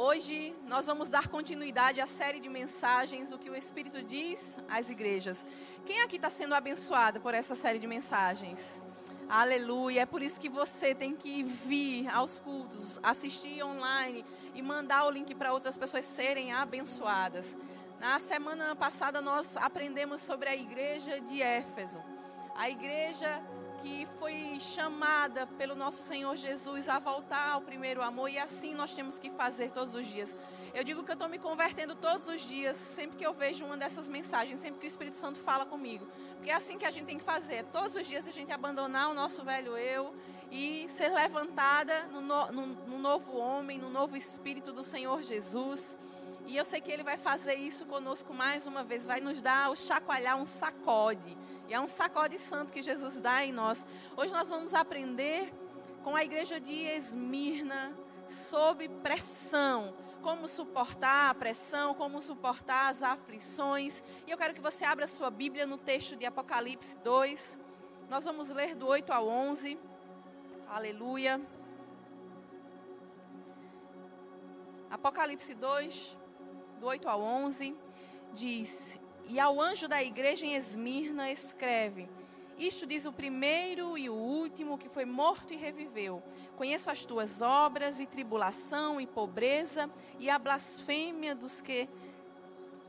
Hoje nós vamos dar continuidade à série de mensagens, o que o Espírito diz às igrejas. Quem aqui está sendo abençoado por essa série de mensagens? Aleluia. É por isso que você tem que vir aos cultos, assistir online e mandar o link para outras pessoas serem abençoadas. Na semana passada nós aprendemos sobre a igreja de Éfeso. A igreja que foi chamada pelo nosso Senhor Jesus a voltar ao primeiro amor e assim nós temos que fazer todos os dias. Eu digo que eu estou me convertendo todos os dias, sempre que eu vejo uma dessas mensagens, sempre que o Espírito Santo fala comigo. Porque é assim que a gente tem que fazer. Todos os dias a gente abandonar o nosso velho eu e ser levantada no, no, no novo homem, no novo Espírito do Senhor Jesus. E eu sei que Ele vai fazer isso conosco mais uma vez, vai nos dar o chacoalhar, um sacode e é um sacode santo que Jesus dá em nós. Hoje nós vamos aprender com a igreja de Esmirna sob pressão. Como suportar a pressão, como suportar as aflições. E eu quero que você abra sua Bíblia no texto de Apocalipse 2. Nós vamos ler do 8 ao 11. Aleluia. Apocalipse 2, do 8 ao 11, diz: e ao anjo da igreja em Esmirna escreve: Isto diz o primeiro e o último que foi morto e reviveu. Conheço as tuas obras, e tribulação, e pobreza, e a blasfêmia dos que.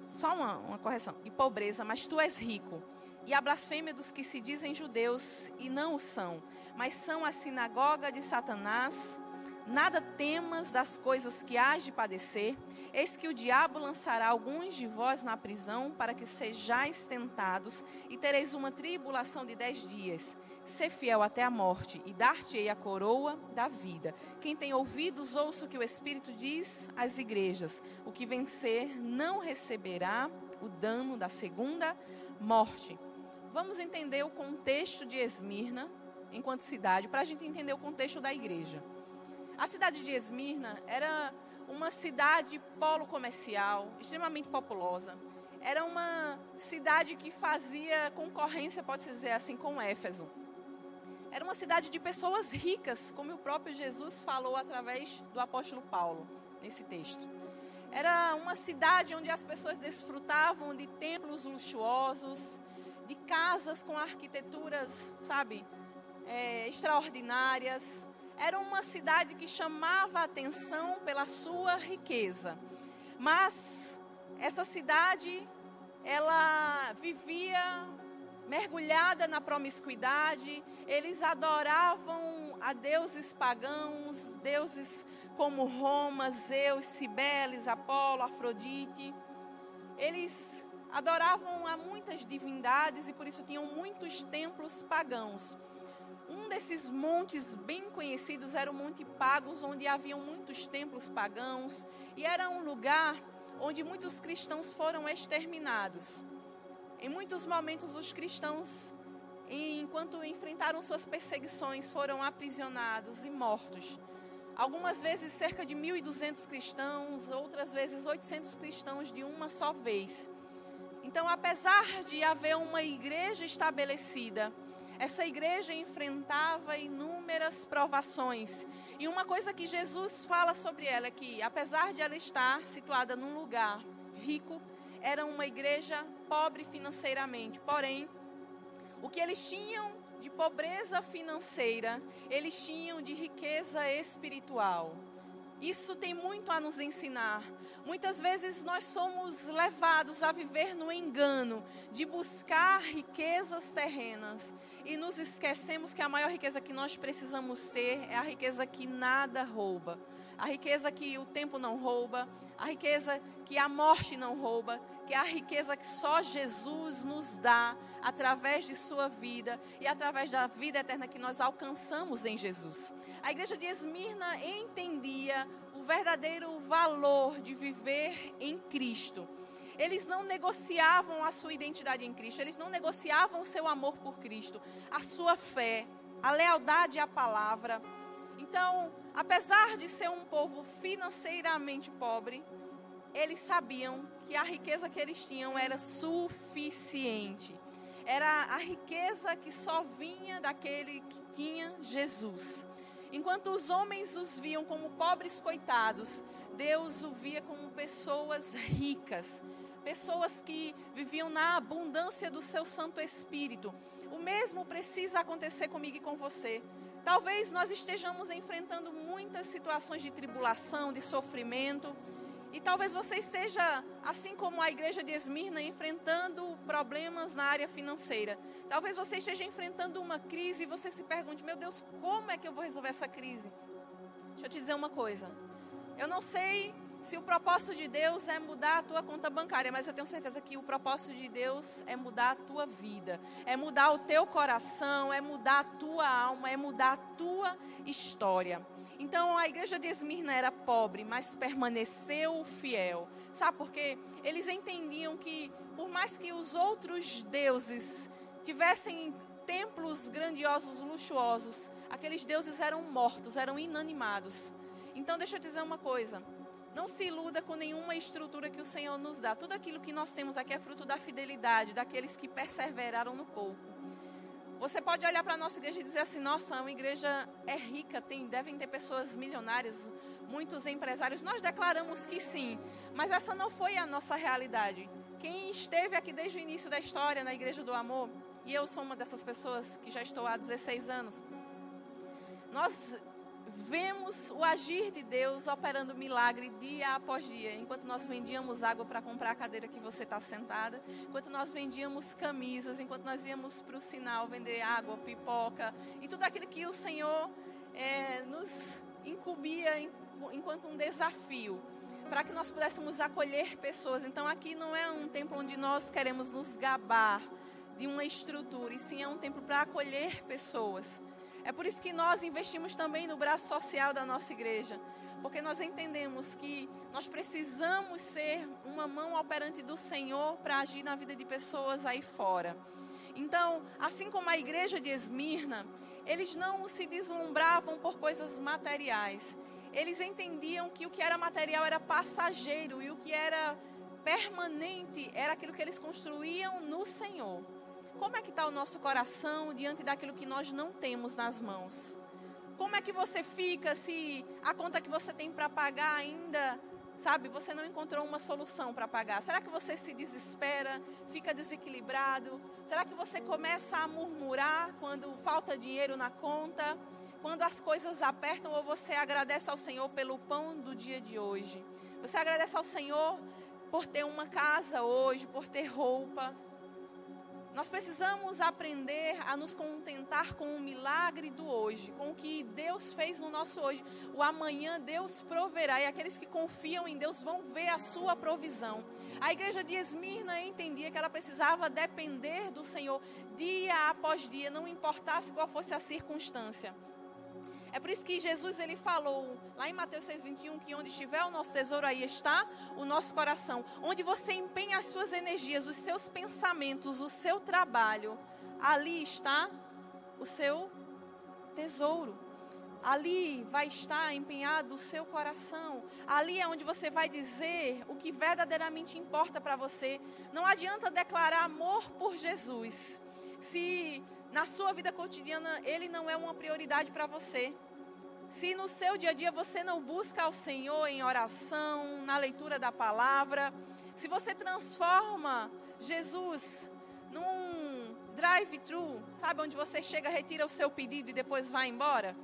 Só uma, uma correção. E pobreza, mas tu és rico. E a blasfêmia dos que se dizem judeus e não o são, mas são a sinagoga de Satanás. Nada temas das coisas que hás de padecer. Eis que o diabo lançará alguns de vós na prisão para que sejais tentados e tereis uma tribulação de dez dias. Ser fiel até a morte e dar-te-ei a coroa da vida. Quem tem ouvidos, ouça o que o Espírito diz às igrejas. O que vencer não receberá o dano da segunda morte. Vamos entender o contexto de Esmirna enquanto cidade, para a gente entender o contexto da igreja. A cidade de Esmirna era uma cidade polo comercial, extremamente populosa. Era uma cidade que fazia concorrência, pode-se dizer assim, com Éfeso. Era uma cidade de pessoas ricas, como o próprio Jesus falou através do apóstolo Paulo, nesse texto. Era uma cidade onde as pessoas desfrutavam de templos luxuosos, de casas com arquiteturas, sabe, é, extraordinárias, era uma cidade que chamava a atenção pela sua riqueza. Mas essa cidade, ela vivia mergulhada na promiscuidade, eles adoravam a deuses pagãos, deuses como Roma, Zeus, Cibeles, Apolo, Afrodite. Eles adoravam a muitas divindades e por isso tinham muitos templos pagãos. Um desses montes bem conhecidos era o Monte Pagos, onde haviam muitos templos pagãos, e era um lugar onde muitos cristãos foram exterminados. Em muitos momentos, os cristãos, enquanto enfrentaram suas perseguições, foram aprisionados e mortos. Algumas vezes, cerca de 1.200 cristãos, outras vezes, 800 cristãos de uma só vez. Então, apesar de haver uma igreja estabelecida, essa igreja enfrentava inúmeras provações. E uma coisa que Jesus fala sobre ela é que, apesar de ela estar situada num lugar rico, era uma igreja pobre financeiramente. Porém, o que eles tinham de pobreza financeira, eles tinham de riqueza espiritual. Isso tem muito a nos ensinar. Muitas vezes nós somos levados a viver no engano de buscar riquezas terrenas e nos esquecemos que a maior riqueza que nós precisamos ter é a riqueza que nada rouba, a riqueza que o tempo não rouba, a riqueza que a morte não rouba, que é a riqueza que só Jesus nos dá através de sua vida e através da vida eterna que nós alcançamos em Jesus. A igreja de Esmirna entendia o verdadeiro valor de viver em Cristo eles não negociavam a sua identidade em Cristo, eles não negociavam o seu amor por Cristo, a sua fé, a lealdade à palavra. Então, apesar de ser um povo financeiramente pobre, eles sabiam que a riqueza que eles tinham era suficiente. Era a riqueza que só vinha daquele que tinha Jesus. Enquanto os homens os viam como pobres coitados, Deus o via como pessoas ricas, pessoas que viviam na abundância do seu Santo Espírito. O mesmo precisa acontecer comigo e com você. Talvez nós estejamos enfrentando muitas situações de tribulação, de sofrimento, e talvez você esteja, assim como a igreja de Esmirna, enfrentando problemas na área financeira. Talvez você esteja enfrentando uma crise e você se pergunte: meu Deus, como é que eu vou resolver essa crise? Deixa eu te dizer uma coisa. Eu não sei se o propósito de Deus é mudar a tua conta bancária, mas eu tenho certeza que o propósito de Deus é mudar a tua vida, é mudar o teu coração, é mudar a tua alma, é mudar a tua história. Então a igreja de Esmirna era pobre, mas permaneceu fiel. Sabe por quê? Eles entendiam que, por mais que os outros deuses tivessem templos grandiosos, luxuosos, aqueles deuses eram mortos, eram inanimados. Então deixa eu dizer uma coisa. Não se iluda com nenhuma estrutura que o Senhor nos dá. Tudo aquilo que nós temos aqui é fruto da fidelidade, daqueles que perseveraram no pouco. Você pode olhar para a nossa igreja e dizer assim: nossa, uma igreja é rica, tem, devem ter pessoas milionárias, muitos empresários. Nós declaramos que sim, mas essa não foi a nossa realidade. Quem esteve aqui desde o início da história na Igreja do Amor, e eu sou uma dessas pessoas que já estou há 16 anos, nós vemos o agir de Deus operando milagre dia após dia. Enquanto nós vendíamos água para comprar a cadeira que você está sentada, enquanto nós vendíamos camisas, enquanto nós íamos para o sinal vender água, pipoca e tudo aquilo que o Senhor é, nos incumbia enquanto um desafio para que nós pudéssemos acolher pessoas. Então aqui não é um templo onde nós queremos nos gabar de uma estrutura, e sim é um templo para acolher pessoas. É por isso que nós investimos também no braço social da nossa igreja, porque nós entendemos que nós precisamos ser uma mão operante do Senhor para agir na vida de pessoas aí fora. Então, assim como a igreja de Esmirna, eles não se deslumbravam por coisas materiais. Eles entendiam que o que era material era passageiro e o que era permanente era aquilo que eles construíam no Senhor. Como é que está o nosso coração diante daquilo que nós não temos nas mãos? Como é que você fica se a conta que você tem para pagar ainda, sabe, você não encontrou uma solução para pagar? Será que você se desespera, fica desequilibrado? Será que você começa a murmurar quando falta dinheiro na conta? Quando as coisas apertam ou você agradece ao Senhor pelo pão do dia de hoje? Você agradece ao Senhor por ter uma casa hoje, por ter roupa, nós precisamos aprender a nos contentar com o milagre do hoje, com o que Deus fez no nosso hoje. O amanhã Deus proverá e aqueles que confiam em Deus vão ver a sua provisão. A igreja de Esmirna entendia que ela precisava depender do Senhor dia após dia, não importasse qual fosse a circunstância. É por isso que Jesus ele falou lá em Mateus 6:21 que onde estiver o nosso tesouro aí está o nosso coração. Onde você empenha as suas energias, os seus pensamentos, o seu trabalho, ali está o seu tesouro. Ali vai estar empenhado o seu coração. Ali é onde você vai dizer o que verdadeiramente importa para você. Não adianta declarar amor por Jesus se na sua vida cotidiana ele não é uma prioridade para você. Se no seu dia a dia você não busca ao Senhor em oração, na leitura da palavra, se você transforma Jesus num drive-thru, sabe onde você chega, retira o seu pedido e depois vai embora?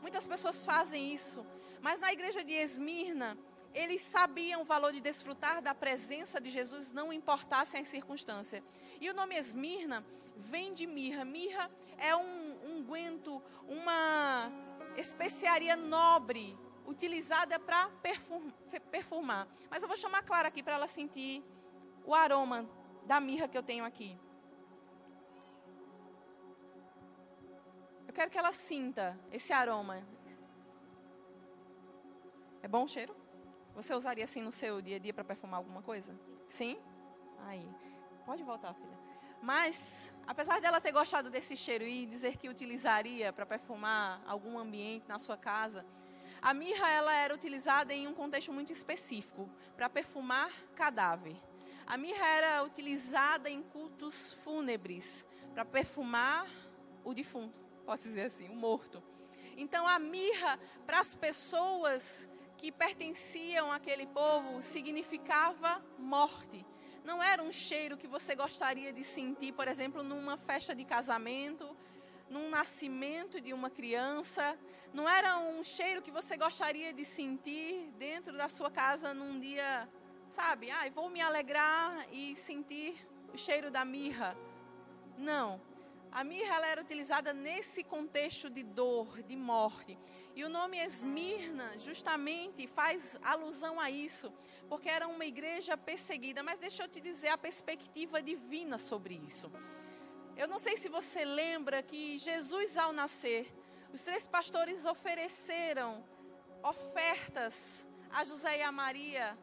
Muitas pessoas fazem isso, mas na igreja de Esmirna, eles sabiam o valor de desfrutar da presença de Jesus, não importasse a circunstância. E o nome Esmirna vem de mirra. Mirra é um unguento, um uma especiaria nobre, utilizada para perfumar. Mas eu vou chamar a Clara aqui para ela sentir o aroma da mirra que eu tenho aqui. Eu quero que ela sinta esse aroma. É bom o cheiro? Você usaria assim no seu dia a dia para perfumar alguma coisa? Sim? Aí. Pode voltar, filha. Mas, apesar de ela ter gostado desse cheiro e dizer que utilizaria para perfumar algum ambiente na sua casa, a mirra ela era utilizada em um contexto muito específico, para perfumar cadáver. A mirra era utilizada em cultos fúnebres, para perfumar o defunto, pode dizer assim, o morto. Então a mirra para as pessoas que pertenciam àquele povo significava morte. Não era um cheiro que você gostaria de sentir, por exemplo, numa festa de casamento, num nascimento de uma criança. Não era um cheiro que você gostaria de sentir dentro da sua casa num dia, sabe? Ah, vou me alegrar e sentir o cheiro da mirra. Não. A mirra era utilizada nesse contexto de dor, de morte. E o nome Esmirna justamente faz alusão a isso, porque era uma igreja perseguida. Mas deixa eu te dizer a perspectiva divina sobre isso. Eu não sei se você lembra que Jesus, ao nascer, os três pastores ofereceram ofertas a José e a Maria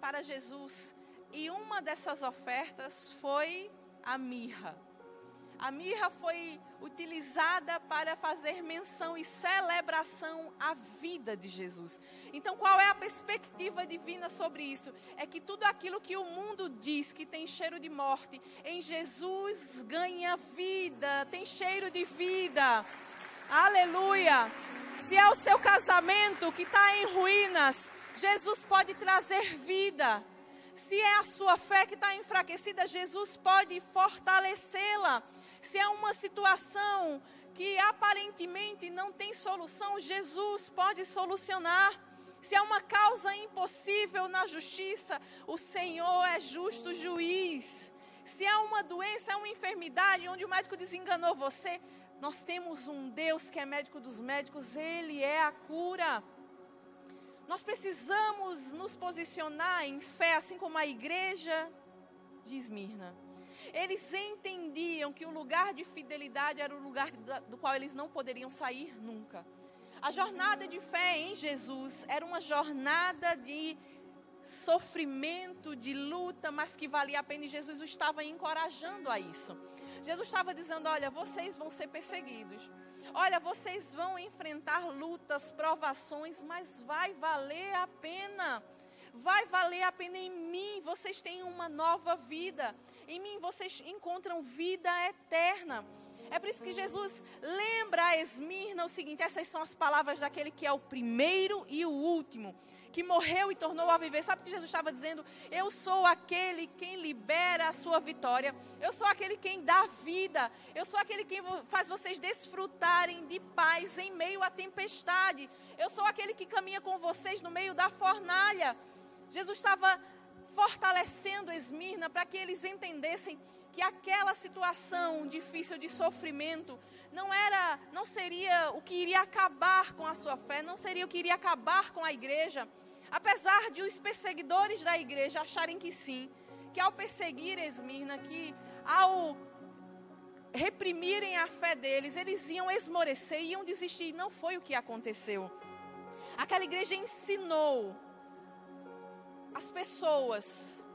para Jesus. E uma dessas ofertas foi a mirra. A mirra foi utilizada para fazer menção e celebração à vida de Jesus. Então, qual é a perspectiva divina sobre isso? É que tudo aquilo que o mundo diz que tem cheiro de morte, em Jesus ganha vida, tem cheiro de vida. Aleluia! Se é o seu casamento que está em ruínas, Jesus pode trazer vida. Se é a sua fé que está enfraquecida, Jesus pode fortalecê-la. Se é uma situação que aparentemente não tem solução, Jesus pode solucionar. Se é uma causa impossível na justiça, o Senhor é justo juiz. Se é uma doença, é uma enfermidade onde o médico desenganou você, nós temos um Deus que é médico dos médicos, Ele é a cura. Nós precisamos nos posicionar em fé, assim como a igreja de Esmirna. Eles entendiam que o lugar de fidelidade era o lugar do qual eles não poderiam sair nunca. A jornada de fé em Jesus era uma jornada de sofrimento, de luta, mas que valia a pena e Jesus o estava encorajando a isso. Jesus estava dizendo: Olha, vocês vão ser perseguidos. Olha, vocês vão enfrentar lutas, provações, mas vai valer a pena. Vai valer a pena em mim. Vocês têm uma nova vida. Em mim vocês encontram vida eterna. É por isso que Jesus lembra a Esmirna o seguinte: essas são as palavras daquele que é o primeiro e o último, que morreu e tornou a viver. Sabe o que Jesus estava dizendo? Eu sou aquele quem libera a sua vitória. Eu sou aquele quem dá vida. Eu sou aquele quem faz vocês desfrutarem de paz em meio à tempestade. Eu sou aquele que caminha com vocês no meio da fornalha. Jesus estava fortalecendo Esmirna para que eles entendessem que aquela situação difícil de sofrimento não era, não seria o que iria acabar com a sua fé, não seria o que iria acabar com a igreja. Apesar de os perseguidores da igreja acharem que sim, que ao perseguir Esmirna, que ao reprimirem a fé deles, eles iam esmorecer, iam desistir. Não foi o que aconteceu. Aquela igreja ensinou as pessoas,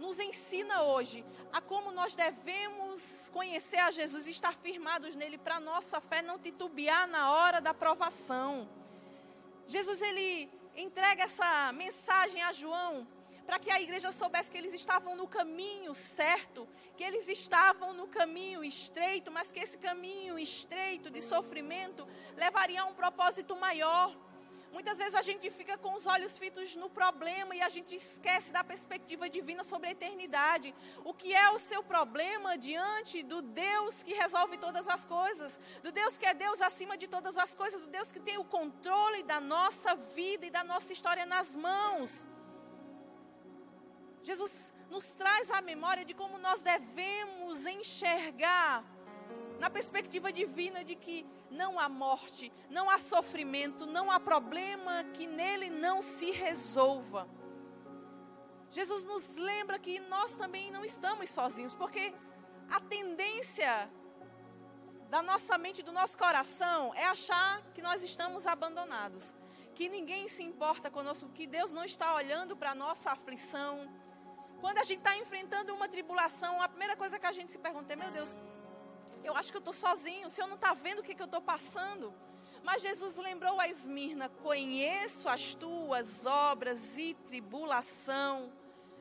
nos ensina hoje a como nós devemos conhecer a Jesus e estar firmados nele para nossa fé não titubear na hora da provação. Jesus ele entrega essa mensagem a João para que a igreja soubesse que eles estavam no caminho certo, que eles estavam no caminho estreito, mas que esse caminho estreito de sofrimento levaria a um propósito maior. Muitas vezes a gente fica com os olhos fitos no problema e a gente esquece da perspectiva divina sobre a eternidade. O que é o seu problema diante do Deus que resolve todas as coisas, do Deus que é Deus acima de todas as coisas, do Deus que tem o controle da nossa vida e da nossa história nas mãos. Jesus nos traz a memória de como nós devemos enxergar na perspectiva divina de que não há morte, não há sofrimento, não há problema que nele não se resolva. Jesus nos lembra que nós também não estamos sozinhos, porque a tendência da nossa mente, do nosso coração, é achar que nós estamos abandonados, que ninguém se importa conosco, que Deus não está olhando para a nossa aflição. Quando a gente está enfrentando uma tribulação, a primeira coisa que a gente se pergunta é: meu Deus, eu acho que eu estou sozinho. O Senhor não está vendo o que, que eu estou passando. Mas Jesus lembrou a Esmirna: Conheço as tuas obras e tribulação.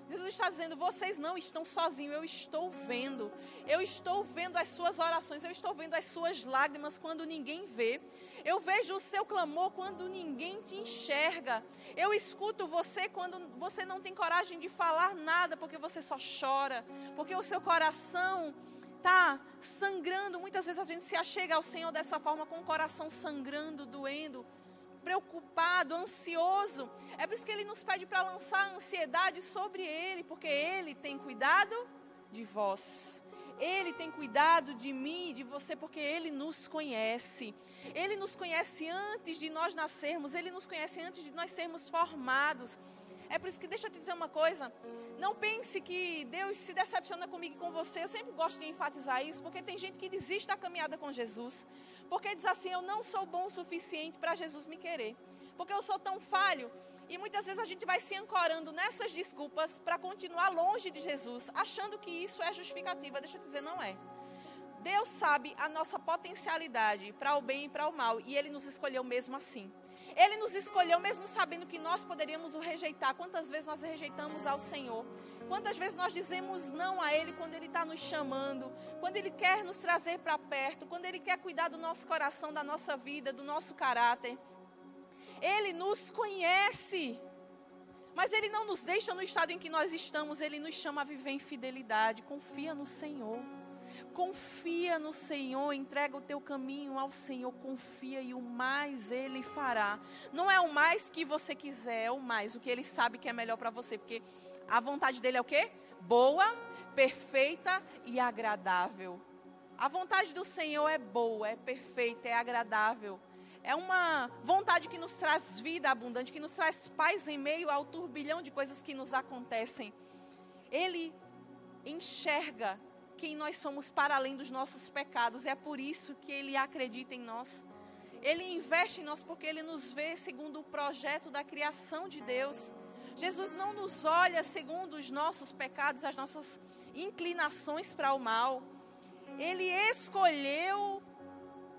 Jesus está dizendo: vocês não estão sozinhos, eu estou vendo. Eu estou vendo as suas orações, eu estou vendo as suas lágrimas quando ninguém vê. Eu vejo o seu clamor quando ninguém te enxerga. Eu escuto você quando você não tem coragem de falar nada, porque você só chora, porque o seu coração está sangrando. Muitas vezes a gente se achega ao Senhor dessa forma, com o coração sangrando, doendo, preocupado, ansioso. É por isso que Ele nos pede para lançar a ansiedade sobre Ele, porque Ele tem cuidado de vós. Ele tem cuidado de mim e de você porque Ele nos conhece. Ele nos conhece antes de nós nascermos, Ele nos conhece antes de nós sermos formados. É por isso que deixa eu te dizer uma coisa. Não pense que Deus se decepciona comigo e com você. Eu sempre gosto de enfatizar isso, porque tem gente que desiste da caminhada com Jesus. Porque diz assim: Eu não sou bom o suficiente para Jesus me querer. Porque eu sou tão falho. E muitas vezes a gente vai se ancorando nessas desculpas para continuar longe de Jesus, achando que isso é justificativa. Deixa eu te dizer, não é. Deus sabe a nossa potencialidade para o bem e para o mal, e Ele nos escolheu mesmo assim. Ele nos escolheu mesmo sabendo que nós poderíamos o rejeitar. Quantas vezes nós rejeitamos ao Senhor? Quantas vezes nós dizemos não a Ele quando Ele está nos chamando, quando Ele quer nos trazer para perto, quando Ele quer cuidar do nosso coração, da nossa vida, do nosso caráter? Ele nos conhece. Mas Ele não nos deixa no estado em que nós estamos, Ele nos chama a viver em fidelidade. Confia no Senhor. Confia no Senhor, entrega o teu caminho ao Senhor, confia e o mais Ele fará. Não é o mais que você quiser, é o mais, o que Ele sabe que é melhor para você, porque a vontade dele é o quê? Boa, perfeita e agradável. A vontade do Senhor é boa, é perfeita, é agradável. É uma vontade que nos traz vida abundante, que nos traz paz em meio ao turbilhão de coisas que nos acontecem. Ele enxerga quem nós somos para além dos nossos pecados. É por isso que ele acredita em nós. Ele investe em nós porque ele nos vê segundo o projeto da criação de Deus. Jesus não nos olha segundo os nossos pecados, as nossas inclinações para o mal. Ele escolheu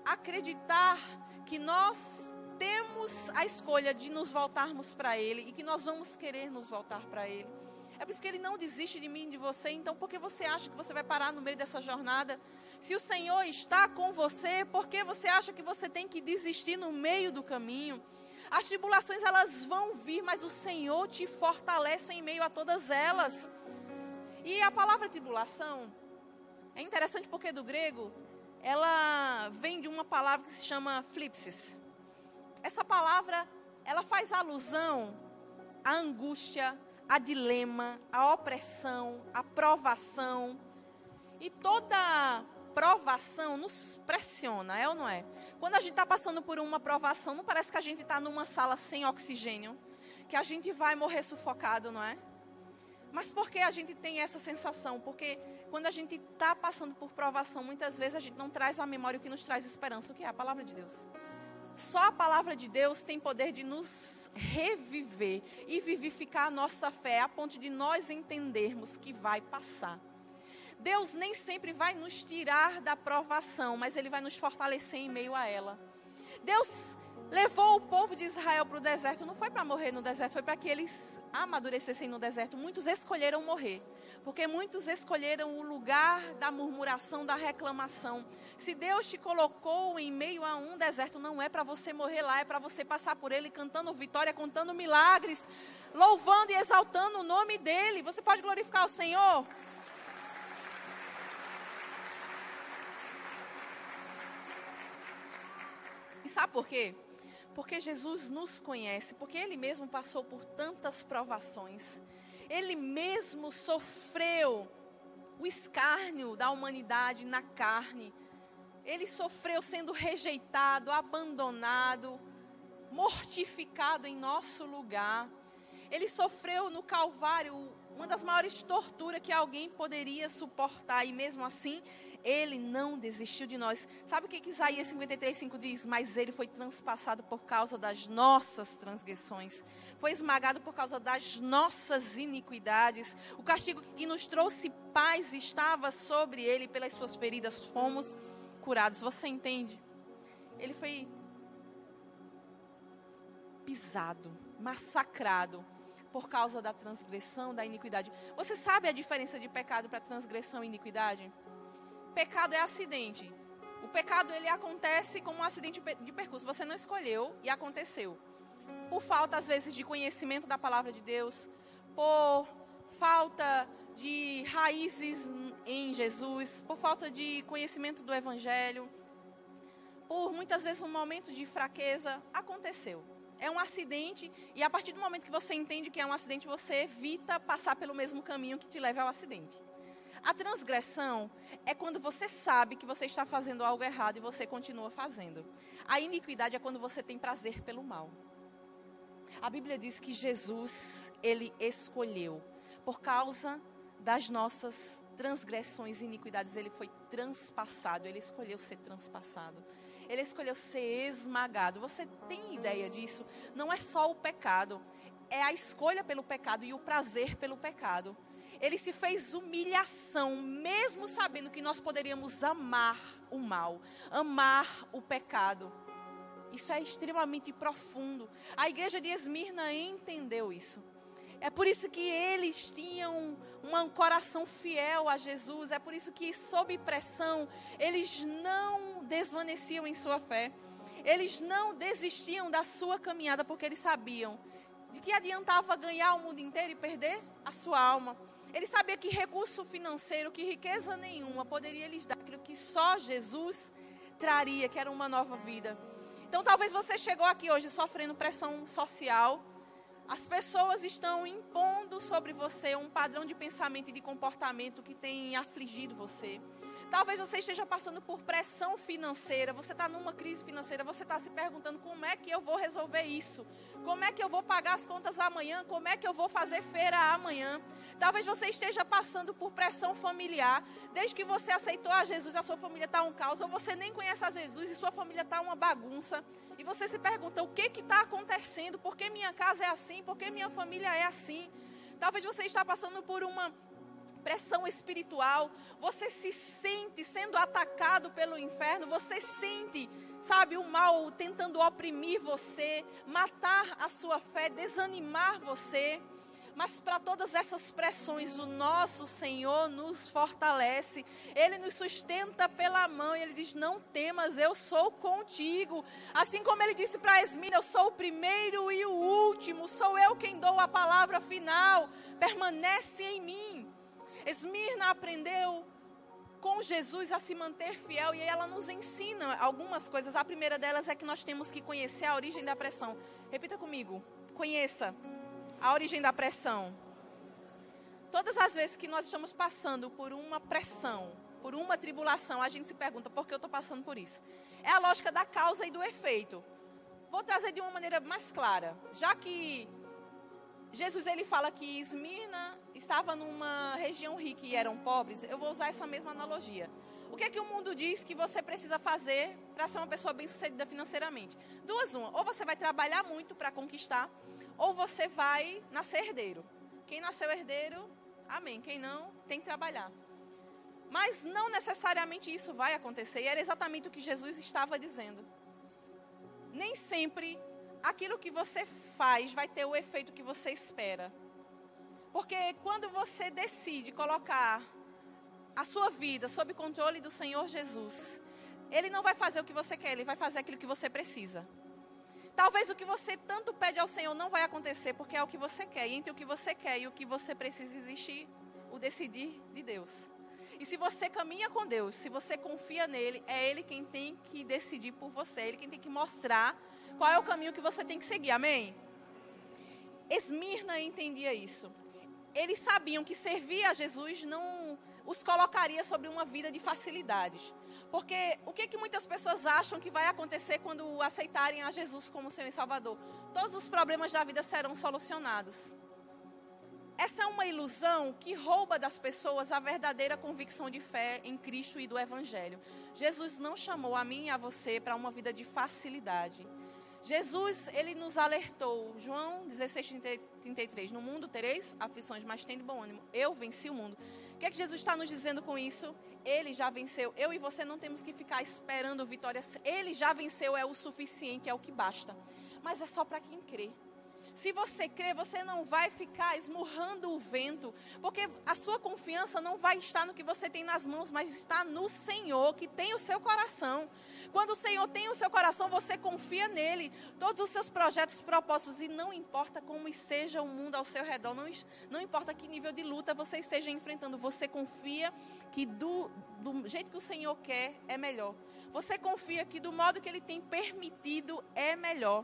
acreditar que nós temos a escolha de nos voltarmos para Ele e que nós vamos querer nos voltar para Ele. É por isso que Ele não desiste de mim, de você. Então, por que você acha que você vai parar no meio dessa jornada? Se o Senhor está com você, por que você acha que você tem que desistir no meio do caminho? As tribulações elas vão vir, mas o Senhor te fortalece em meio a todas elas. E a palavra tribulação é interessante porque do grego ela vem de uma palavra que se chama flipsis. Essa palavra, ela faz alusão à angústia, a dilema, à opressão, à provação. E toda provação nos pressiona, é ou não é? Quando a gente está passando por uma provação, não parece que a gente está numa sala sem oxigênio, que a gente vai morrer sufocado, não é? Mas por que a gente tem essa sensação? Porque quando a gente está passando por provação, muitas vezes a gente não traz à memória o que nos traz esperança, o que é a palavra de Deus. Só a palavra de Deus tem poder de nos reviver e vivificar a nossa fé a ponto de nós entendermos que vai passar. Deus nem sempre vai nos tirar da provação, mas Ele vai nos fortalecer em meio a ela. Deus levou o povo de Israel para o deserto, não foi para morrer no deserto, foi para que eles amadurecessem no deserto. Muitos escolheram morrer, porque muitos escolheram o lugar da murmuração, da reclamação. Se Deus te colocou em meio a um deserto, não é para você morrer lá, é para você passar por ele cantando vitória, contando milagres, louvando e exaltando o nome dele. Você pode glorificar o Senhor? E sabe por quê? Porque Jesus nos conhece, porque Ele mesmo passou por tantas provações. Ele mesmo sofreu o escárnio da humanidade na carne. Ele sofreu sendo rejeitado, abandonado, mortificado em nosso lugar. Ele sofreu no Calvário uma das maiores torturas que alguém poderia suportar, e mesmo assim, ele não desistiu de nós. Sabe o que, que Isaías 53, 5 diz? Mas ele foi transpassado por causa das nossas transgressões, foi esmagado por causa das nossas iniquidades. O castigo que nos trouxe paz estava sobre ele, pelas suas feridas fomos curados. Você entende? Ele foi pisado, massacrado por causa da transgressão, da iniquidade. Você sabe a diferença de pecado para transgressão e iniquidade? Pecado é acidente. O pecado ele acontece como um acidente de percurso. Você não escolheu e aconteceu. Por falta às vezes de conhecimento da palavra de Deus, por falta de raízes em Jesus, por falta de conhecimento do evangelho, por muitas vezes um momento de fraqueza, aconteceu. É um acidente e a partir do momento que você entende que é um acidente, você evita passar pelo mesmo caminho que te leva ao acidente. A transgressão é quando você sabe que você está fazendo algo errado e você continua fazendo. A iniquidade é quando você tem prazer pelo mal. A Bíblia diz que Jesus, ele escolheu por causa das nossas transgressões e iniquidades, ele foi transpassado, ele escolheu ser transpassado. Ele escolheu ser esmagado. Você tem ideia disso? Não é só o pecado, é a escolha pelo pecado e o prazer pelo pecado. Ele se fez humilhação, mesmo sabendo que nós poderíamos amar o mal, amar o pecado. Isso é extremamente profundo. A igreja de Esmirna entendeu isso. É por isso que eles tinham um coração fiel a Jesus. É por isso que, sob pressão, eles não desvaneciam em sua fé. Eles não desistiam da sua caminhada, porque eles sabiam de que adiantava ganhar o mundo inteiro e perder a sua alma. Ele sabia que recurso financeiro, que riqueza nenhuma poderia lhes dar aquilo que só Jesus traria, que era uma nova vida. Então, talvez você chegou aqui hoje sofrendo pressão social. As pessoas estão impondo sobre você um padrão de pensamento e de comportamento que tem afligido você. Talvez você esteja passando por pressão financeira, você está numa crise financeira, você está se perguntando como é que eu vou resolver isso, como é que eu vou pagar as contas amanhã, como é que eu vou fazer feira amanhã. Talvez você esteja passando por pressão familiar, desde que você aceitou a Jesus, a sua família está um caos, ou você nem conhece a Jesus e sua família está uma bagunça. E você se pergunta: o que está acontecendo? Por que minha casa é assim? Por que minha família é assim? Talvez você está passando por uma pressão espiritual, você se sente sendo atacado pelo inferno, você sente, sabe, o mal tentando oprimir você, matar a sua fé, desanimar você. Mas para todas essas pressões, o nosso Senhor nos fortalece, Ele nos sustenta pela mão, Ele diz: Não temas, eu sou contigo. Assim como Ele disse para Esmina: Eu sou o primeiro e o último, sou eu quem dou a palavra final, permanece em mim. Esmirna aprendeu com Jesus a se manter fiel e ela nos ensina algumas coisas. A primeira delas é que nós temos que conhecer a origem da pressão. Repita comigo: conheça a origem da pressão. Todas as vezes que nós estamos passando por uma pressão, por uma tribulação, a gente se pergunta por que eu estou passando por isso. É a lógica da causa e do efeito. Vou trazer de uma maneira mais clara. Já que Jesus ele fala que Esmirna estava numa região rica e eram pobres, eu vou usar essa mesma analogia. O que é que o mundo diz que você precisa fazer para ser uma pessoa bem-sucedida financeiramente? Duas uma, ou você vai trabalhar muito para conquistar, ou você vai nascer herdeiro. Quem nasceu herdeiro, amém. Quem não, tem que trabalhar. Mas não necessariamente isso vai acontecer, e era exatamente o que Jesus estava dizendo. Nem sempre aquilo que você faz vai ter o efeito que você espera. Porque quando você decide colocar a sua vida sob controle do Senhor Jesus, Ele não vai fazer o que você quer, Ele vai fazer aquilo que você precisa. Talvez o que você tanto pede ao Senhor não vai acontecer porque é o que você quer. E entre o que você quer e o que você precisa existir o decidir de Deus. E se você caminha com Deus, se você confia nele, é Ele quem tem que decidir por você, é Ele quem tem que mostrar qual é o caminho que você tem que seguir. Amém? Esmirna entendia isso. Eles sabiam que servir a Jesus não os colocaria sobre uma vida de facilidades. Porque o que, que muitas pessoas acham que vai acontecer quando aceitarem a Jesus como e Salvador? Todos os problemas da vida serão solucionados. Essa é uma ilusão que rouba das pessoas a verdadeira convicção de fé em Cristo e do Evangelho. Jesus não chamou a mim e a você para uma vida de facilidade. Jesus, ele nos alertou, João 16, 33, no mundo tereis aflições, mas tendo bom ânimo, eu venci o mundo. O que é que Jesus está nos dizendo com isso? Ele já venceu. Eu e você não temos que ficar esperando vitórias. Ele já venceu, é o suficiente, é o que basta. Mas é só para quem crê. Se você crê, você não vai ficar esmurrando o vento, porque a sua confiança não vai estar no que você tem nas mãos, mas está no Senhor, que tem o seu coração. Quando o Senhor tem o seu coração, você confia nele. Todos os seus projetos, propósitos, e não importa como seja o mundo ao seu redor, não, não importa que nível de luta você esteja enfrentando, você confia que do, do jeito que o Senhor quer é melhor. Você confia que do modo que ele tem permitido é melhor.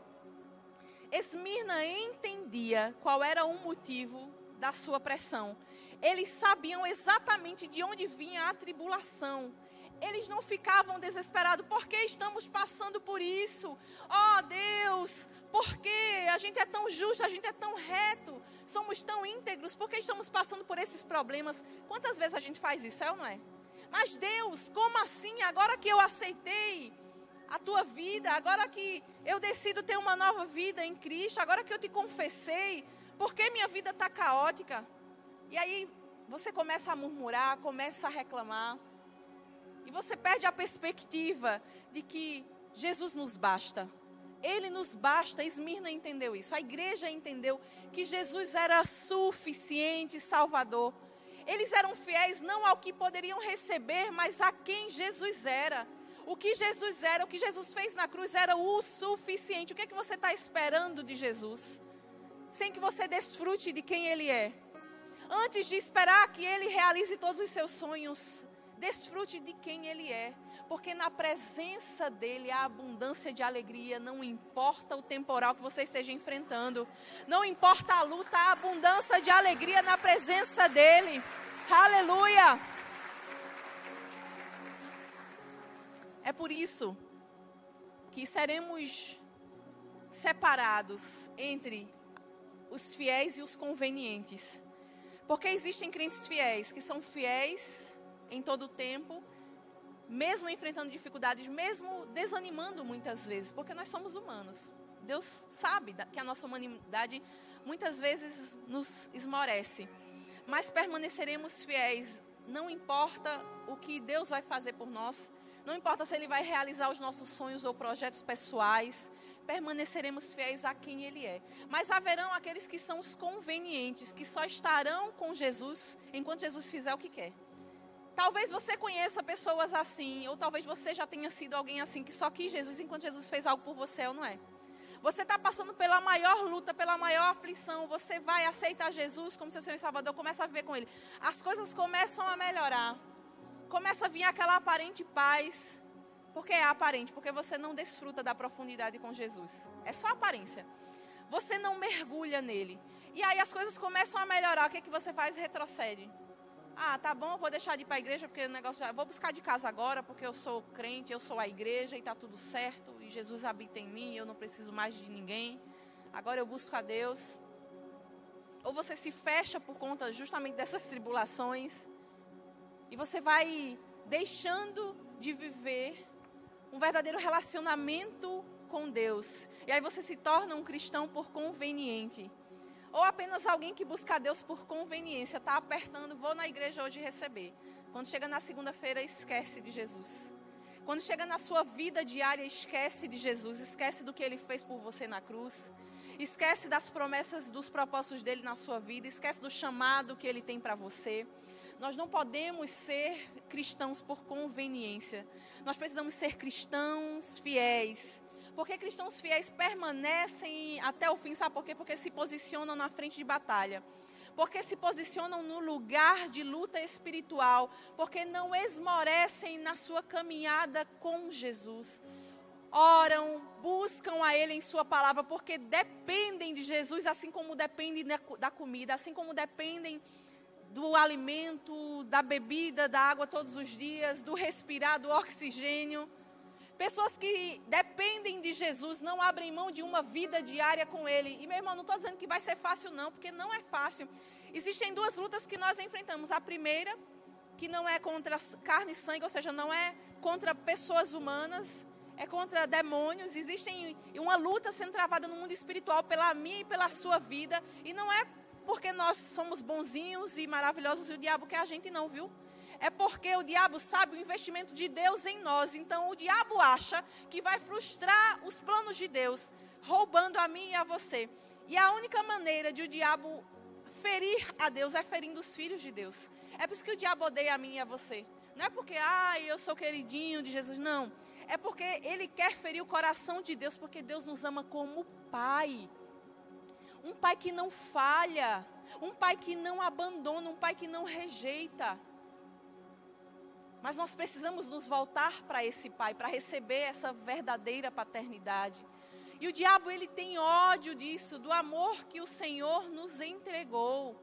Esmirna entendia qual era o motivo da sua pressão. Eles sabiam exatamente de onde vinha a tribulação. Eles não ficavam desesperados. Por que estamos passando por isso? Oh Deus, por que a gente é tão justo, a gente é tão reto, somos tão íntegros? Por que estamos passando por esses problemas? Quantas vezes a gente faz isso, é ou não é? Mas Deus, como assim? Agora que eu aceitei a tua vida, agora que eu decido ter uma nova vida em Cristo, agora que eu te confessei, por que minha vida está caótica? E aí você começa a murmurar, começa a reclamar. E você perde a perspectiva de que Jesus nos basta. Ele nos basta. Esmirna entendeu isso. A igreja entendeu que Jesus era suficiente Salvador. Eles eram fiéis não ao que poderiam receber, mas a quem Jesus era. O que Jesus era, o que Jesus fez na cruz era o suficiente. O que é que você está esperando de Jesus? Sem que você desfrute de quem Ele é. Antes de esperar que Ele realize todos os seus sonhos, desfrute de quem Ele é. Porque na presença dEle há abundância de alegria. Não importa o temporal que você esteja enfrentando. Não importa a luta, há abundância de alegria na presença dEle. Aleluia! É por isso que seremos separados entre os fiéis e os convenientes. Porque existem crentes fiéis que são fiéis em todo o tempo, mesmo enfrentando dificuldades, mesmo desanimando muitas vezes, porque nós somos humanos. Deus sabe que a nossa humanidade muitas vezes nos esmorece mas permaneceremos fiéis. Não importa o que Deus vai fazer por nós, não importa se Ele vai realizar os nossos sonhos ou projetos pessoais, permaneceremos fiéis a quem Ele é. Mas haverão aqueles que são os convenientes, que só estarão com Jesus enquanto Jesus fizer o que quer. Talvez você conheça pessoas assim, ou talvez você já tenha sido alguém assim, que só quis Jesus enquanto Jesus fez algo por você, ou não é? Você está passando pela maior luta, pela maior aflição. Você vai aceitar Jesus como seu Senhor e Salvador, começa a viver com Ele. As coisas começam a melhorar. Começa a vir aquela aparente paz. Porque é aparente, porque você não desfruta da profundidade com Jesus. É só aparência. Você não mergulha nele. E aí as coisas começam a melhorar. O que, é que você faz? Retrocede. Ah, tá bom, vou deixar de ir para a igreja porque o negócio já. Vou buscar de casa agora porque eu sou crente, eu sou a igreja e está tudo certo. E Jesus habita em mim, eu não preciso mais de ninguém. Agora eu busco a Deus. Ou você se fecha por conta justamente dessas tribulações. E você vai deixando de viver um verdadeiro relacionamento com Deus. E aí você se torna um cristão por conveniente. Ou apenas alguém que busca Deus por conveniência, está apertando, vou na igreja hoje receber. Quando chega na segunda-feira, esquece de Jesus. Quando chega na sua vida diária, esquece de Jesus, esquece do que ele fez por você na cruz, esquece das promessas, dos propósitos dele na sua vida, esquece do chamado que ele tem para você. Nós não podemos ser cristãos por conveniência. Nós precisamos ser cristãos fiéis, porque cristãos fiéis permanecem até o fim, sabe por quê? Porque se posicionam na frente de batalha. Porque se posicionam no lugar de luta espiritual, porque não esmorecem na sua caminhada com Jesus. Oram, buscam a Ele em Sua palavra, porque dependem de Jesus, assim como dependem da comida, assim como dependem do alimento, da bebida, da água todos os dias, do respirar, do oxigênio. Pessoas que dependem de Jesus não abrem mão de uma vida diária com Ele. E, meu irmão, não estou dizendo que vai ser fácil, não, porque não é fácil. Existem duas lutas que nós enfrentamos. A primeira, que não é contra carne e sangue, ou seja, não é contra pessoas humanas, é contra demônios. Existe uma luta sendo travada no mundo espiritual pela minha e pela sua vida. E não é porque nós somos bonzinhos e maravilhosos e o diabo quer a gente, não, viu? é porque o diabo sabe o investimento de Deus em nós. Então o diabo acha que vai frustrar os planos de Deus, roubando a mim e a você. E a única maneira de o diabo ferir a Deus é ferindo os filhos de Deus. É por isso que o diabo odeia a mim e a você. Não é porque, ah, eu sou queridinho de Jesus. Não. É porque ele quer ferir o coração de Deus, porque Deus nos ama como pai. Um pai que não falha. Um pai que não abandona. Um pai que não rejeita. Mas nós precisamos nos voltar para esse pai, para receber essa verdadeira paternidade. E o diabo, ele tem ódio disso, do amor que o Senhor nos entregou.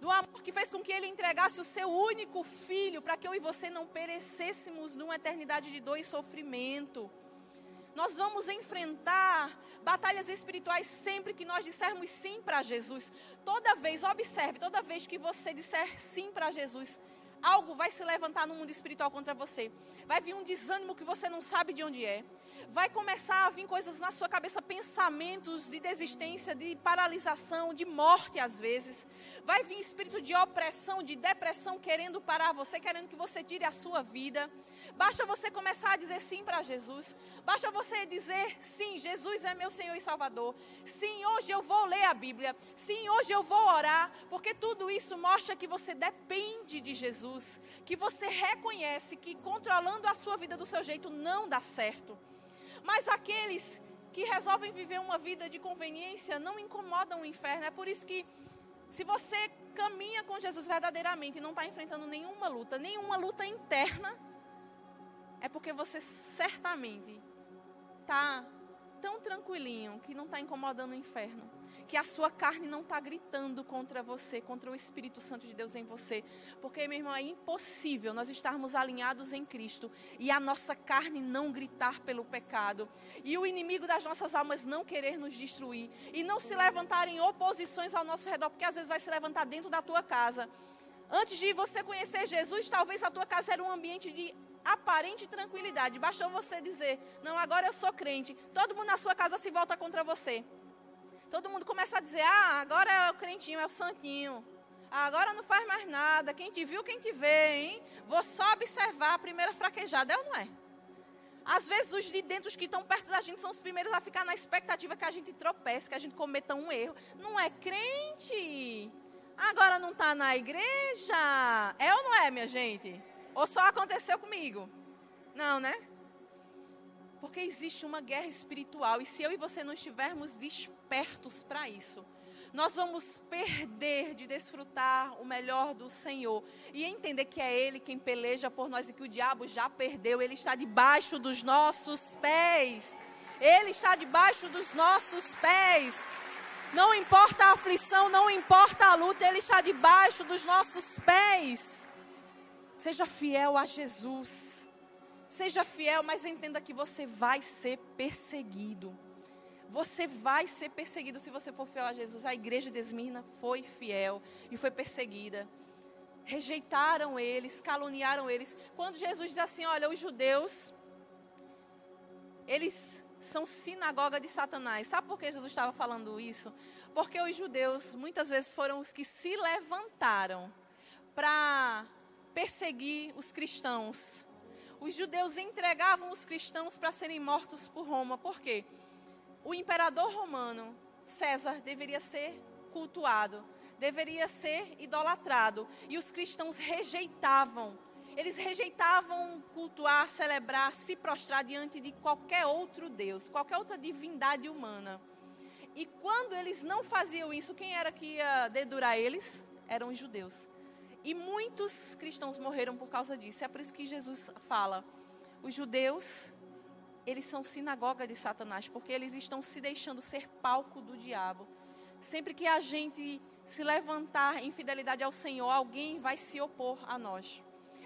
Do amor que fez com que ele entregasse o seu único filho, para que eu e você não perecêssemos numa eternidade de dor e sofrimento. Nós vamos enfrentar batalhas espirituais sempre que nós dissermos sim para Jesus. Toda vez, observe, toda vez que você disser sim para Jesus, algo vai se levantar no mundo espiritual contra você. Vai vir um desânimo que você não sabe de onde é. Vai começar a vir coisas na sua cabeça, pensamentos de desistência, de paralisação, de morte às vezes. Vai vir espírito de opressão, de depressão querendo parar você, querendo que você tire a sua vida. Basta você começar a dizer sim para Jesus. Basta você dizer sim, Jesus é meu Senhor e Salvador. Sim, hoje eu vou ler a Bíblia. Sim, hoje eu vou orar, porque tudo isso mostra que você depende de Jesus, que você reconhece que controlando a sua vida do seu jeito não dá certo. Mas aqueles que resolvem viver uma vida de conveniência não incomodam o inferno. É por isso que se você caminha com Jesus verdadeiramente e não está enfrentando nenhuma luta, nenhuma luta interna, é porque você certamente está tão tranquilinho que não está incomodando o inferno. Que a sua carne não está gritando contra você, contra o Espírito Santo de Deus em você. Porque, meu irmão, é impossível nós estarmos alinhados em Cristo e a nossa carne não gritar pelo pecado. E o inimigo das nossas almas não querer nos destruir. E não se levantar em oposições ao nosso redor, porque às vezes vai se levantar dentro da tua casa. Antes de você conhecer Jesus, talvez a tua casa era um ambiente de aparente tranquilidade. Bastou você dizer: Não, agora eu sou crente. Todo mundo na sua casa se volta contra você. Todo mundo começa a dizer: Ah, agora é o crentinho, é o santinho. Agora não faz mais nada. Quem te viu, quem te vê, hein? Vou só observar a primeira fraquejada. É ou não é? Às vezes os de dentro, os que estão perto da gente, são os primeiros a ficar na expectativa que a gente tropece, que a gente cometa um erro. Não é crente. Agora não está na igreja. É ou não é, minha gente? Ou só aconteceu comigo? Não, né? Porque existe uma guerra espiritual e se eu e você não estivermos despertos para isso, nós vamos perder de desfrutar o melhor do Senhor e entender que é Ele quem peleja por nós e que o diabo já perdeu, ele está debaixo dos nossos pés. Ele está debaixo dos nossos pés. Não importa a aflição, não importa a luta, ele está debaixo dos nossos pés. Seja fiel a Jesus. Seja fiel, mas entenda que você vai ser perseguido. Você vai ser perseguido se você for fiel a Jesus. A igreja de Esmirna foi fiel e foi perseguida. Rejeitaram eles, caluniaram eles. Quando Jesus diz assim: Olha, os judeus, eles são sinagoga de Satanás. Sabe por que Jesus estava falando isso? Porque os judeus muitas vezes foram os que se levantaram para perseguir os cristãos. Os judeus entregavam os cristãos para serem mortos por Roma. Por quê? O imperador romano, César, deveria ser cultuado, deveria ser idolatrado. E os cristãos rejeitavam. Eles rejeitavam cultuar, celebrar, se prostrar diante de qualquer outro Deus, qualquer outra divindade humana. E quando eles não faziam isso, quem era que ia dedurar eles? Eram os judeus. E muitos cristãos morreram por causa disso. É por isso que Jesus fala: os judeus, eles são sinagoga de Satanás, porque eles estão se deixando ser palco do diabo. Sempre que a gente se levantar em fidelidade ao Senhor, alguém vai se opor a nós.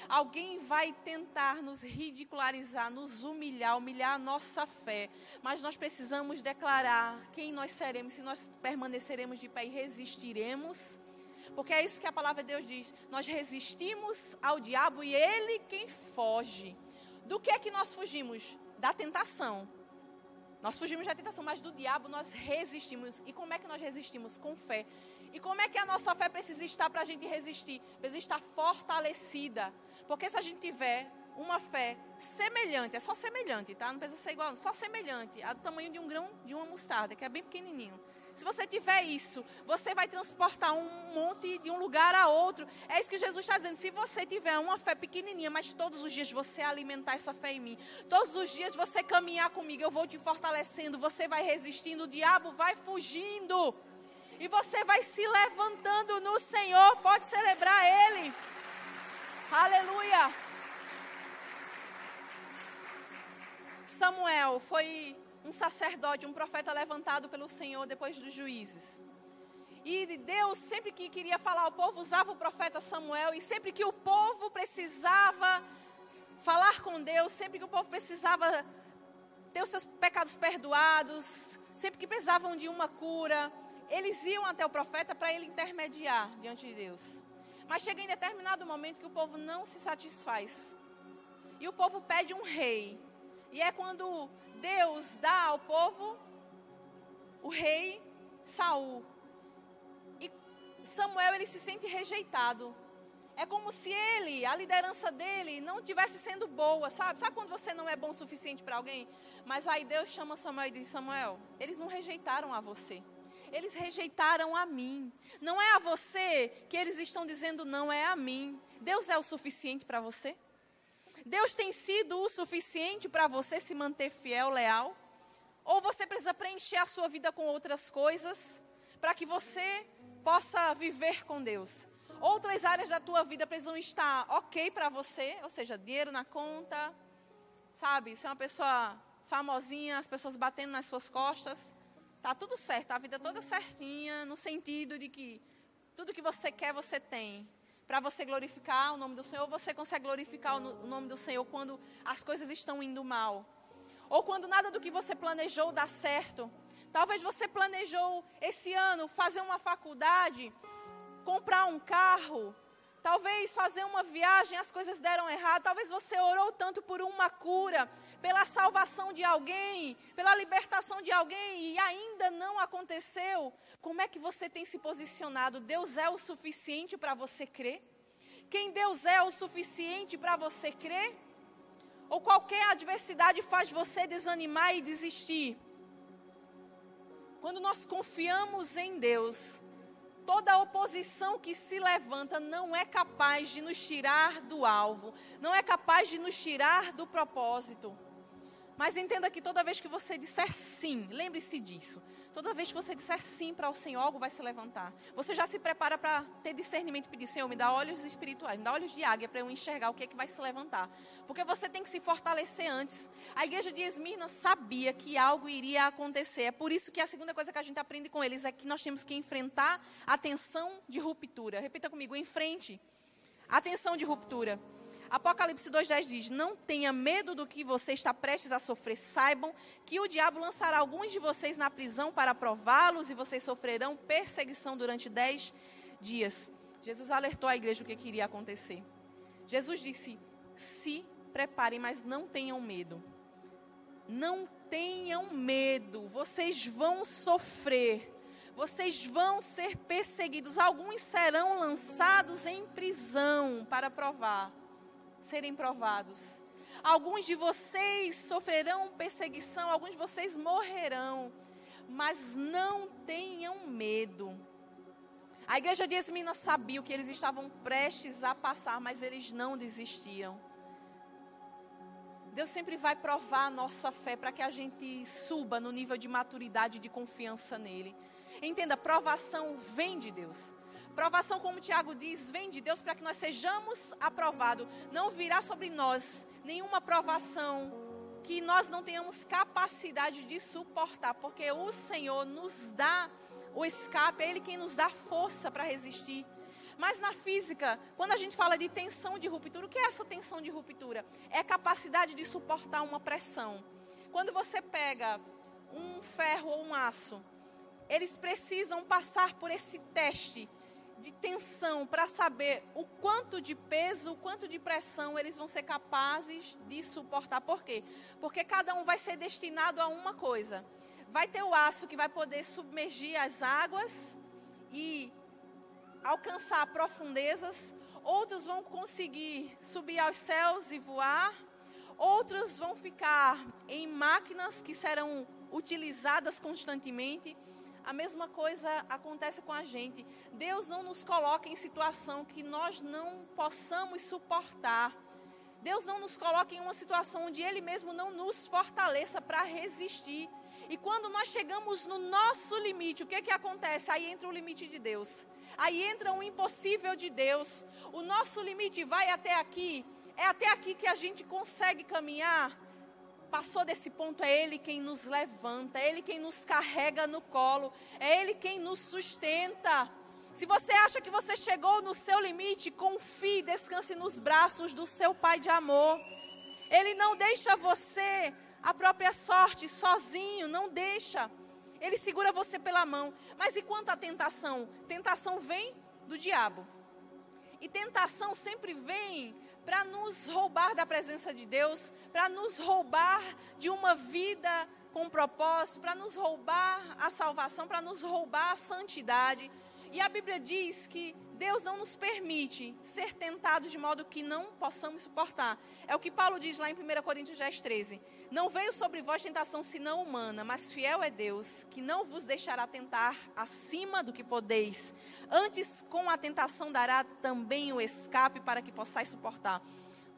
Alguém vai tentar nos ridicularizar, nos humilhar, humilhar a nossa fé. Mas nós precisamos declarar quem nós seremos, se nós permaneceremos de pé e resistiremos porque é isso que a palavra de Deus diz. Nós resistimos ao diabo e ele quem foge. Do que é que nós fugimos? Da tentação. Nós fugimos da tentação, mas do diabo nós resistimos. E como é que nós resistimos? Com fé. E como é que a nossa fé precisa estar para a gente resistir? Precisa estar fortalecida. Porque se a gente tiver uma fé semelhante, é só semelhante, tá? Não precisa ser igual, só semelhante, ao tamanho de um grão de uma mostarda, que é bem pequenininho. Se você tiver isso, você vai transportar um monte de um lugar a outro. É isso que Jesus está dizendo. Se você tiver uma fé pequenininha, mas todos os dias você alimentar essa fé em mim, todos os dias você caminhar comigo, eu vou te fortalecendo, você vai resistindo, o diabo vai fugindo. E você vai se levantando no Senhor. Pode celebrar Ele. Aleluia. Samuel foi um sacerdote, um profeta levantado pelo Senhor depois dos juízes. E Deus, sempre que queria falar ao povo, usava o profeta Samuel. E sempre que o povo precisava falar com Deus, sempre que o povo precisava ter os seus pecados perdoados, sempre que precisavam de uma cura, eles iam até o profeta para ele intermediar diante de Deus. Mas chega em determinado momento que o povo não se satisfaz. E o povo pede um rei. E é quando Deus dá ao povo o rei Saul. E Samuel ele se sente rejeitado. É como se ele, a liderança dele, não tivesse sendo boa, sabe? Sabe quando você não é bom o suficiente para alguém? Mas aí Deus chama Samuel e diz: Samuel, eles não rejeitaram a você. Eles rejeitaram a mim. Não é a você que eles estão dizendo não, é a mim. Deus é o suficiente para você? Deus tem sido o suficiente para você se manter fiel, leal? Ou você precisa preencher a sua vida com outras coisas para que você possa viver com Deus? Outras áreas da tua vida precisam estar ok para você, ou seja, dinheiro na conta, sabe? Ser uma pessoa famosinha, as pessoas batendo nas suas costas. Tá tudo certo, a vida toda certinha, no sentido de que tudo que você quer, você tem para você glorificar o nome do Senhor, você consegue glorificar o nome do Senhor quando as coisas estão indo mal. Ou quando nada do que você planejou dá certo. Talvez você planejou esse ano fazer uma faculdade, comprar um carro, talvez fazer uma viagem, as coisas deram errado. Talvez você orou tanto por uma cura, pela salvação de alguém, pela libertação de alguém e ainda não aconteceu. Como é que você tem se posicionado? Deus é o suficiente para você crer? Quem Deus é o suficiente para você crer? Ou qualquer adversidade faz você desanimar e desistir? Quando nós confiamos em Deus, toda oposição que se levanta não é capaz de nos tirar do alvo, não é capaz de nos tirar do propósito. Mas entenda que toda vez que você disser sim, lembre-se disso. Toda vez que você disser sim para o Senhor, algo vai se levantar. Você já se prepara para ter discernimento e pedir, Senhor, me dá olhos espirituais, me dá olhos de águia para eu enxergar o que é que vai se levantar. Porque você tem que se fortalecer antes. A igreja de Esmirna sabia que algo iria acontecer. É por isso que a segunda coisa que a gente aprende com eles é que nós temos que enfrentar a tensão de ruptura. Repita comigo, enfrente a tensão de ruptura. Apocalipse 2,10 diz: Não tenha medo do que você está prestes a sofrer. Saibam que o diabo lançará alguns de vocês na prisão para prová-los e vocês sofrerão perseguição durante dez dias. Jesus alertou a igreja o que queria acontecer. Jesus disse: Se preparem, mas não tenham medo. Não tenham medo. Vocês vão sofrer. Vocês vão ser perseguidos. Alguns serão lançados em prisão para provar serem provados. Alguns de vocês sofrerão perseguição, alguns de vocês morrerão, mas não tenham medo. A igreja de Esmina sabia o que eles estavam prestes a passar, mas eles não desistiam. Deus sempre vai provar a nossa fé para que a gente suba no nível de maturidade e de confiança nele. Entenda, provação vem de Deus. Provação, como Tiago diz, vem de Deus para que nós sejamos aprovados. Não virá sobre nós nenhuma provação que nós não tenhamos capacidade de suportar, porque o Senhor nos dá o escape, é Ele quem nos dá força para resistir. Mas na física, quando a gente fala de tensão de ruptura, o que é essa tensão de ruptura? É a capacidade de suportar uma pressão. Quando você pega um ferro ou um aço, eles precisam passar por esse teste de tensão para saber o quanto de peso, o quanto de pressão eles vão ser capazes de suportar. Por quê? Porque cada um vai ser destinado a uma coisa. Vai ter o aço que vai poder submergir as águas e alcançar profundezas. Outros vão conseguir subir aos céus e voar. Outros vão ficar em máquinas que serão utilizadas constantemente a mesma coisa acontece com a gente. Deus não nos coloca em situação que nós não possamos suportar. Deus não nos coloca em uma situação onde Ele mesmo não nos fortaleça para resistir. E quando nós chegamos no nosso limite, o que, que acontece? Aí entra o limite de Deus. Aí entra o impossível de Deus. O nosso limite vai até aqui. É até aqui que a gente consegue caminhar passou desse ponto, é Ele quem nos levanta, é Ele quem nos carrega no colo, é Ele quem nos sustenta. Se você acha que você chegou no seu limite, confie, descanse nos braços do seu Pai de amor. Ele não deixa você a própria sorte sozinho, não deixa. Ele segura você pela mão. Mas e quanto à tentação? Tentação vem do diabo. E tentação sempre vem para nos roubar da presença de Deus, para nos roubar de uma vida com propósito, para nos roubar a salvação, para nos roubar a santidade. E a Bíblia diz que Deus não nos permite ser tentados de modo que não possamos suportar. É o que Paulo diz lá em 1 Coríntios 10, 13. Não veio sobre vós tentação senão humana, mas fiel é Deus, que não vos deixará tentar acima do que podeis. Antes, com a tentação dará também o escape para que possais suportar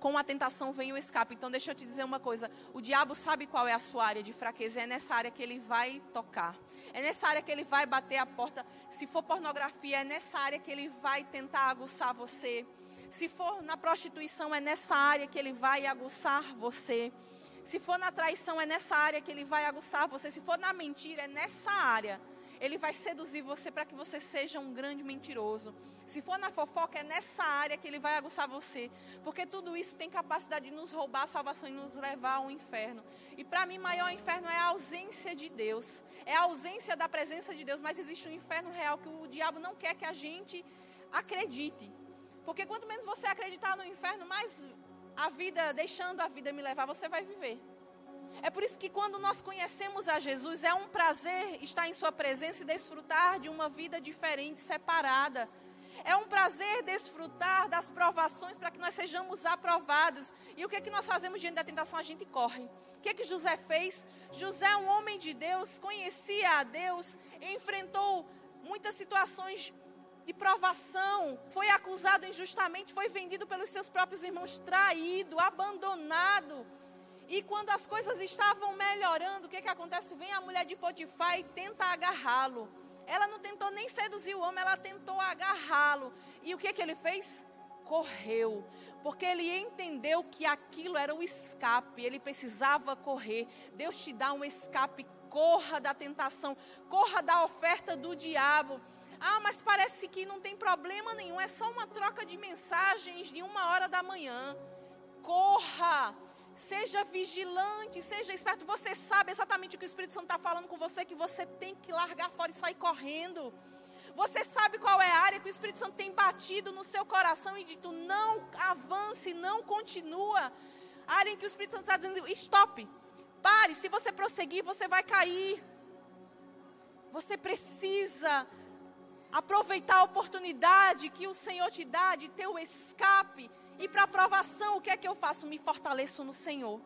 com a tentação vem o escape. Então, deixa eu te dizer uma coisa: o diabo sabe qual é a sua área de fraqueza, é nessa área que ele vai tocar, é nessa área que ele vai bater a porta. Se for pornografia, é nessa área que ele vai tentar aguçar você. Se for na prostituição, é nessa área que ele vai aguçar você. Se for na traição, é nessa área que ele vai aguçar você. Se for na mentira, é nessa área ele vai seduzir você para que você seja um grande mentiroso. Se for na fofoca, é nessa área que ele vai aguçar você. Porque tudo isso tem capacidade de nos roubar a salvação e nos levar ao inferno. E para mim, maior inferno é a ausência de Deus. É a ausência da presença de Deus. Mas existe um inferno real que o diabo não quer que a gente acredite. Porque quanto menos você acreditar no inferno, mais a vida, deixando a vida me levar, você vai viver. É por isso que quando nós conhecemos a Jesus, é um prazer estar em Sua presença e desfrutar de uma vida diferente, separada. É um prazer desfrutar das provações para que nós sejamos aprovados. E o que é que nós fazemos diante da tentação? A gente corre. O que é que José fez? José um homem de Deus, conhecia a Deus, enfrentou muitas situações de provação, foi acusado injustamente, foi vendido pelos seus próprios irmãos, traído, abandonado. E quando as coisas estavam melhorando, o que, que acontece? Vem a mulher de Potifar e tenta agarrá-lo. Ela não tentou nem seduzir o homem, ela tentou agarrá-lo. E o que, que ele fez? Correu. Porque ele entendeu que aquilo era o escape, ele precisava correr. Deus te dá um escape, corra da tentação, corra da oferta do diabo. Ah, mas parece que não tem problema nenhum, é só uma troca de mensagens de uma hora da manhã. Corra, Seja vigilante, seja esperto. Você sabe exatamente o que o Espírito Santo está falando com você, que você tem que largar fora e sair correndo. Você sabe qual é a área que o Espírito Santo tem batido no seu coração e dito: não avance, não continua. A área em que o Espírito Santo está dizendo: stop, pare. Se você prosseguir, você vai cair. Você precisa aproveitar a oportunidade que o Senhor te dá de ter o escape e para a provação, o que é que eu faço? Me fortaleço no Senhor.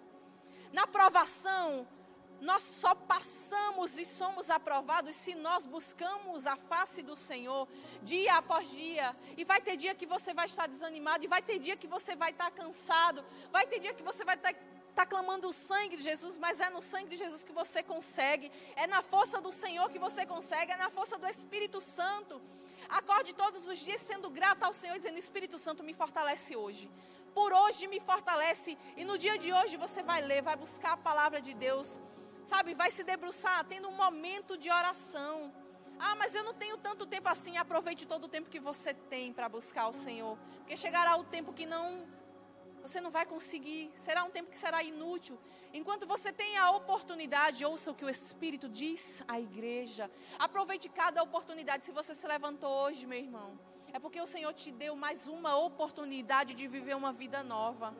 Na provação, nós só passamos e somos aprovados se nós buscamos a face do Senhor dia após dia. E vai ter dia que você vai estar desanimado, e vai ter dia que você vai estar cansado, vai ter dia que você vai estar, estar clamando o sangue de Jesus, mas é no sangue de Jesus que você consegue, é na força do Senhor que você consegue, é na força do Espírito Santo. Acorde todos os dias sendo grata ao Senhor, dizendo: Espírito Santo me fortalece hoje. Por hoje me fortalece. E no dia de hoje você vai ler, vai buscar a palavra de Deus. Sabe, vai se debruçar, tendo um momento de oração. Ah, mas eu não tenho tanto tempo assim. Aproveite todo o tempo que você tem para buscar o Senhor. Porque chegará o tempo que não você não vai conseguir. Será um tempo que será inútil. Enquanto você tem a oportunidade, ouça o que o Espírito diz à igreja. Aproveite cada oportunidade. Se você se levantou hoje, meu irmão, é porque o Senhor te deu mais uma oportunidade de viver uma vida nova.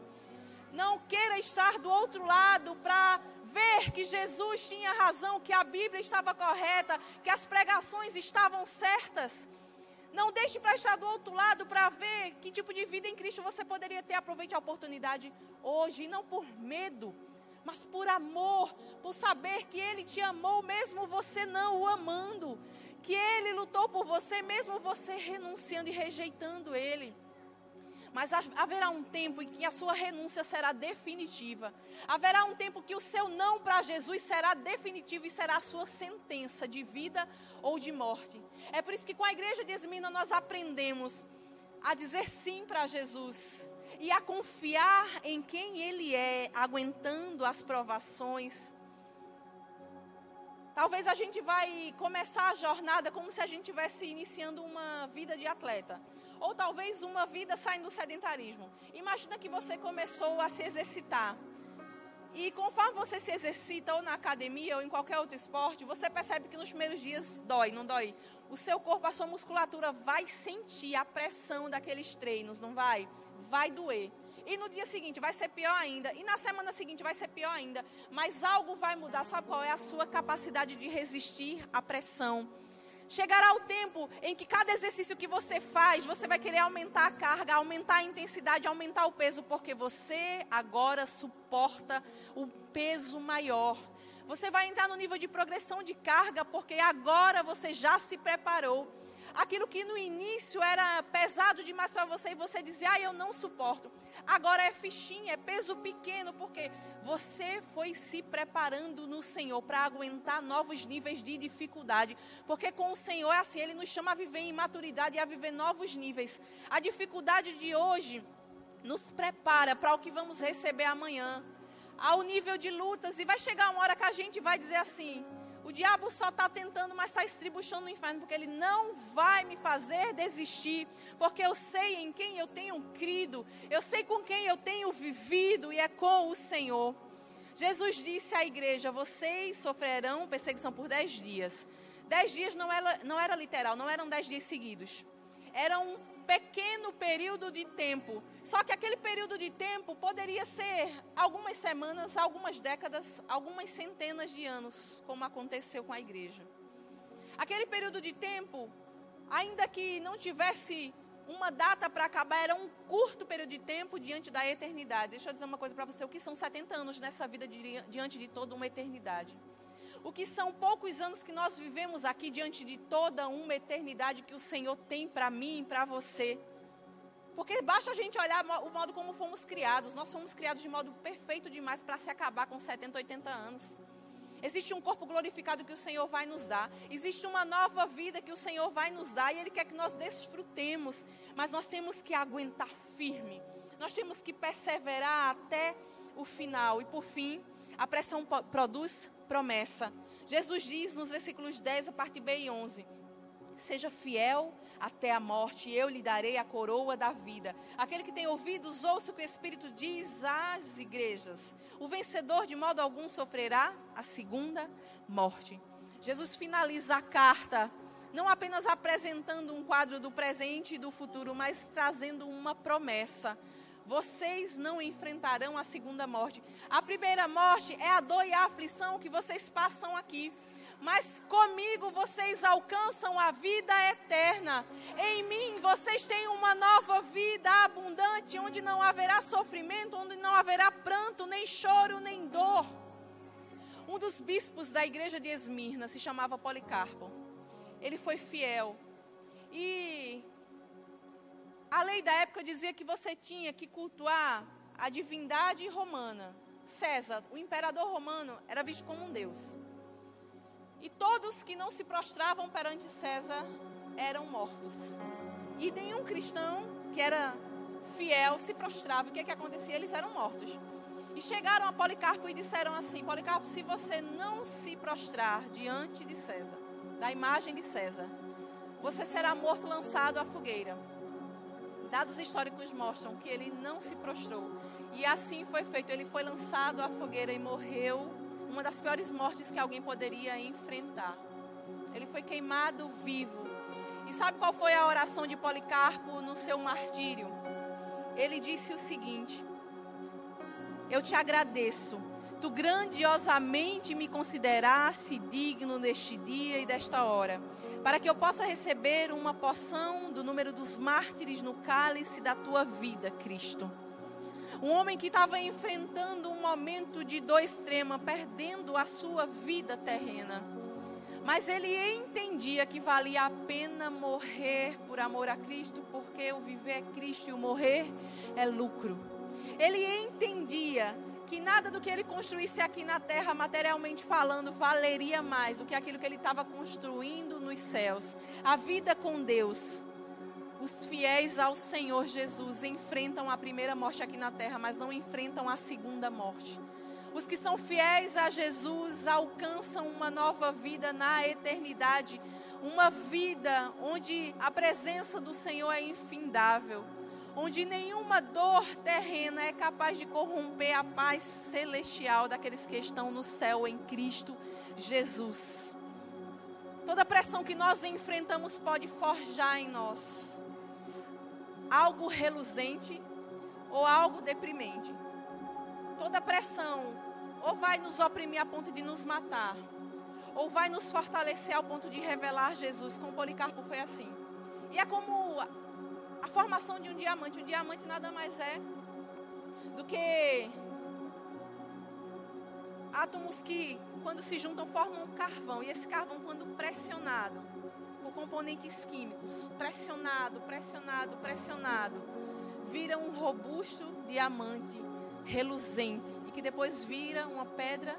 Não queira estar do outro lado para ver que Jesus tinha razão, que a Bíblia estava correta, que as pregações estavam certas. Não deixe para estar do outro lado para ver que tipo de vida em Cristo você poderia ter. Aproveite a oportunidade hoje, e não por medo mas por amor, por saber que Ele te amou, mesmo você não o amando, que Ele lutou por você, mesmo você renunciando e rejeitando Ele. Mas haverá um tempo em que a sua renúncia será definitiva. Haverá um tempo que o seu não para Jesus será definitivo e será a sua sentença de vida ou de morte. É por isso que com a igreja de Esmina nós aprendemos a dizer sim para Jesus e a confiar em quem Ele é, aguentando as provações. Talvez a gente vai começar a jornada como se a gente estivesse iniciando uma vida de atleta. Ou talvez uma vida saindo do sedentarismo. Imagina que você começou a se exercitar. E conforme você se exercita, ou na academia, ou em qualquer outro esporte, você percebe que nos primeiros dias dói, não dói? O seu corpo, a sua musculatura vai sentir a pressão daqueles treinos, não vai? Vai doer. E no dia seguinte vai ser pior ainda. E na semana seguinte vai ser pior ainda. Mas algo vai mudar. Sabe qual é? A sua capacidade de resistir à pressão. Chegará o tempo em que cada exercício que você faz, você vai querer aumentar a carga, aumentar a intensidade, aumentar o peso, porque você agora suporta o peso maior. Você vai entrar no nível de progressão de carga, porque agora você já se preparou. Aquilo que no início era pesado demais para você e você dizia, ah, eu não suporto. Agora é fichinha, é peso pequeno, porque você foi se preparando no Senhor para aguentar novos níveis de dificuldade. Porque com o Senhor é assim, Ele nos chama a viver em maturidade e a viver novos níveis. A dificuldade de hoje nos prepara para o que vamos receber amanhã. Ao nível de lutas, e vai chegar uma hora que a gente vai dizer assim: o diabo só está tentando, mas está estribuchando no inferno, porque ele não vai me fazer desistir, porque eu sei em quem eu tenho crido, eu sei com quem eu tenho vivido e é com o Senhor. Jesus disse à igreja: vocês sofrerão perseguição por dez dias. Dez dias não era, não era literal, não eram dez dias seguidos. Era um pequeno período de tempo. Só que aquele período de tempo poderia ser algumas semanas, algumas décadas, algumas centenas de anos, como aconteceu com a igreja. Aquele período de tempo, ainda que não tivesse uma data para acabar, era um curto período de tempo diante da eternidade. Deixa eu dizer uma coisa para você: o que são 70 anos nessa vida diante de toda uma eternidade? O que são poucos anos que nós vivemos aqui diante de toda uma eternidade que o Senhor tem para mim e para você. Porque basta a gente olhar o modo como fomos criados. Nós fomos criados de modo perfeito demais para se acabar com 70, 80 anos. Existe um corpo glorificado que o Senhor vai nos dar. Existe uma nova vida que o Senhor vai nos dar. E Ele quer que nós desfrutemos. Mas nós temos que aguentar firme. Nós temos que perseverar até o final. E por fim, a pressão produz promessa. Jesus diz nos versículos 10, a parte B e 11: Seja fiel até a morte, e eu lhe darei a coroa da vida. Aquele que tem ouvidos, ouça o que o Espírito diz às igrejas. O vencedor, de modo algum, sofrerá a segunda morte. Jesus finaliza a carta, não apenas apresentando um quadro do presente e do futuro, mas trazendo uma promessa vocês não enfrentarão a segunda morte. A primeira morte é a dor e a aflição que vocês passam aqui. Mas comigo vocês alcançam a vida eterna. Em mim vocês têm uma nova vida abundante, onde não haverá sofrimento, onde não haverá pranto, nem choro, nem dor. Um dos bispos da igreja de Esmirna se chamava Policarpo. Ele foi fiel. E a lei da época dizia que você tinha que cultuar a divindade romana. César, o imperador romano, era visto como um deus. E todos que não se prostravam perante César eram mortos. E nenhum cristão que era fiel se prostrava. O que, é que acontecia? Eles eram mortos. E chegaram a Policarpo e disseram assim: Policarpo, se você não se prostrar diante de César, da imagem de César, você será morto lançado à fogueira. Dados históricos mostram que ele não se prostrou. E assim foi feito. Ele foi lançado à fogueira e morreu. Uma das piores mortes que alguém poderia enfrentar. Ele foi queimado vivo. E sabe qual foi a oração de Policarpo no seu martírio? Ele disse o seguinte: Eu te agradeço tu grandiosamente me considerasse digno neste dia e desta hora, para que eu possa receber uma porção do número dos mártires no cálice da tua vida, Cristo. Um homem que estava enfrentando um momento de dor extrema, perdendo a sua vida terrena. Mas ele entendia que valia a pena morrer por amor a Cristo, porque o viver é Cristo e o morrer é lucro. Ele entendia que nada do que ele construísse aqui na terra, materialmente falando, valeria mais do que aquilo que ele estava construindo nos céus. A vida com Deus. Os fiéis ao Senhor Jesus enfrentam a primeira morte aqui na terra, mas não enfrentam a segunda morte. Os que são fiéis a Jesus alcançam uma nova vida na eternidade, uma vida onde a presença do Senhor é infindável onde nenhuma dor terrena é capaz de corromper a paz celestial daqueles que estão no céu em Cristo Jesus. Toda pressão que nós enfrentamos pode forjar em nós algo reluzente ou algo deprimente. Toda pressão ou vai nos oprimir a ponto de nos matar, ou vai nos fortalecer ao ponto de revelar Jesus, como Policarpo foi assim. E é como a formação de um diamante. Um diamante nada mais é do que átomos que, quando se juntam, formam um carvão. E esse carvão, quando pressionado por componentes químicos, pressionado, pressionado, pressionado, vira um robusto diamante reluzente e que depois vira uma pedra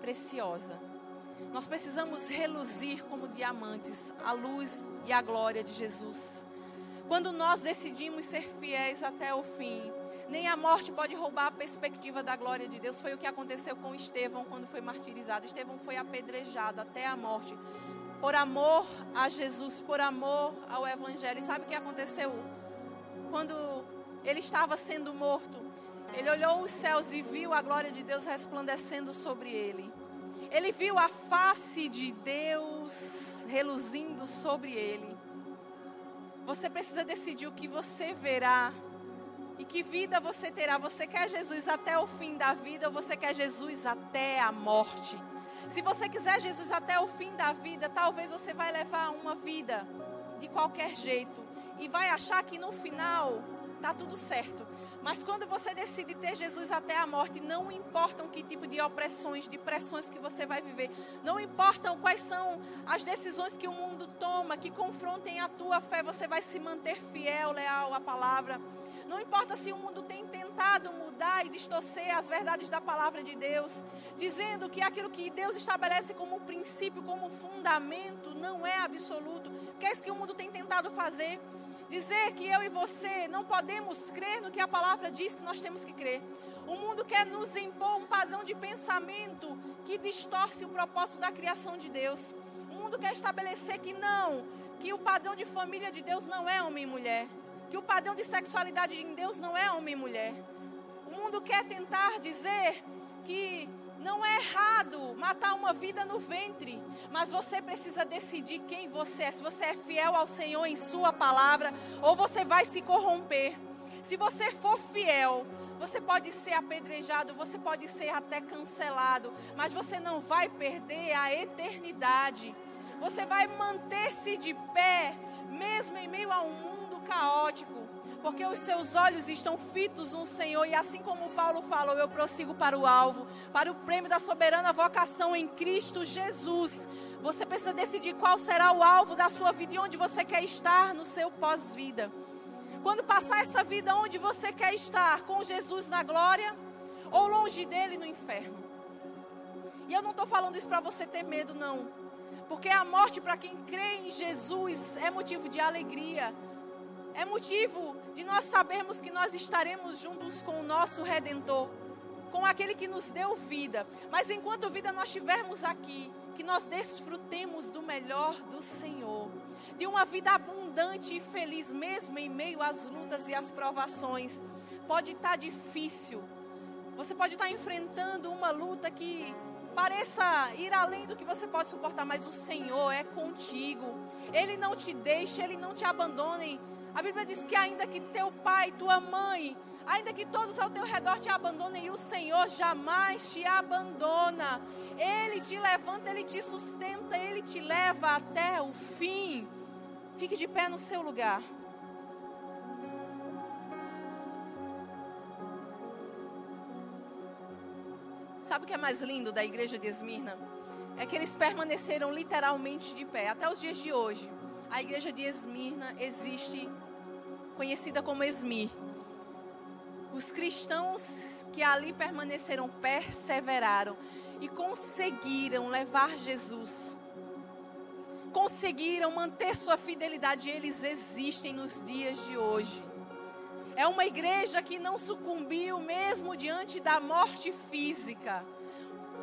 preciosa. Nós precisamos reluzir como diamantes a luz e a glória de Jesus. Quando nós decidimos ser fiéis até o fim, nem a morte pode roubar a perspectiva da glória de Deus. Foi o que aconteceu com Estevão quando foi martirizado. Estevão foi apedrejado até a morte. Por amor a Jesus, por amor ao Evangelho. E sabe o que aconteceu? Quando ele estava sendo morto, ele olhou os céus e viu a glória de Deus resplandecendo sobre ele. Ele viu a face de Deus reluzindo sobre ele. Você precisa decidir o que você verá e que vida você terá. Você quer Jesus até o fim da vida ou você quer Jesus até a morte? Se você quiser Jesus até o fim da vida, talvez você vai levar uma vida de qualquer jeito e vai achar que no final tá tudo certo. Mas quando você decide ter Jesus até a morte, não importam que tipo de opressões, de pressões que você vai viver, não importam quais são as decisões que o mundo toma, que confrontem a tua fé, você vai se manter fiel, leal à palavra. Não importa se o mundo tem tentado mudar e distorcer as verdades da palavra de Deus, dizendo que aquilo que Deus estabelece como princípio, como fundamento, não é absoluto, que é isso que o mundo tem tentado fazer dizer que eu e você não podemos crer no que a palavra diz que nós temos que crer. O mundo quer nos impor um padrão de pensamento que distorce o propósito da criação de Deus. O mundo quer estabelecer que não, que o padrão de família de Deus não é homem e mulher, que o padrão de sexualidade em Deus não é homem e mulher. O mundo quer tentar dizer que não é errado matar uma vida no ventre, mas você precisa decidir quem você é. Se você é fiel ao Senhor em Sua palavra, ou você vai se corromper. Se você for fiel, você pode ser apedrejado, você pode ser até cancelado, mas você não vai perder a eternidade. Você vai manter-se de pé, mesmo em meio a um mundo caótico porque os seus olhos estão fitos no Senhor, e assim como Paulo falou, eu prossigo para o alvo, para o prêmio da soberana vocação em Cristo Jesus. Você precisa decidir qual será o alvo da sua vida e onde você quer estar no seu pós-vida. Quando passar essa vida, onde você quer estar? Com Jesus na glória ou longe dele no inferno? E eu não estou falando isso para você ter medo, não. Porque a morte para quem crê em Jesus é motivo de alegria, é motivo de nós sabermos que nós estaremos juntos com o nosso Redentor, com aquele que nos deu vida. Mas enquanto vida nós estivermos aqui, que nós desfrutemos do melhor do Senhor, de uma vida abundante e feliz, mesmo em meio às lutas e às provações. Pode estar difícil, você pode estar enfrentando uma luta que pareça ir além do que você pode suportar, mas o Senhor é contigo. Ele não te deixa, ele não te abandona. A Bíblia diz que ainda que teu pai, tua mãe, ainda que todos ao teu redor te abandonem, o Senhor jamais te abandona. Ele te levanta, ele te sustenta, ele te leva até o fim. Fique de pé no seu lugar. Sabe o que é mais lindo da igreja de Esmirna? É que eles permaneceram literalmente de pé. Até os dias de hoje, a igreja de Esmirna existe, conhecida como Esmir. Os cristãos que ali permaneceram perseveraram e conseguiram levar Jesus. Conseguiram manter sua fidelidade, eles existem nos dias de hoje. É uma igreja que não sucumbiu mesmo diante da morte física.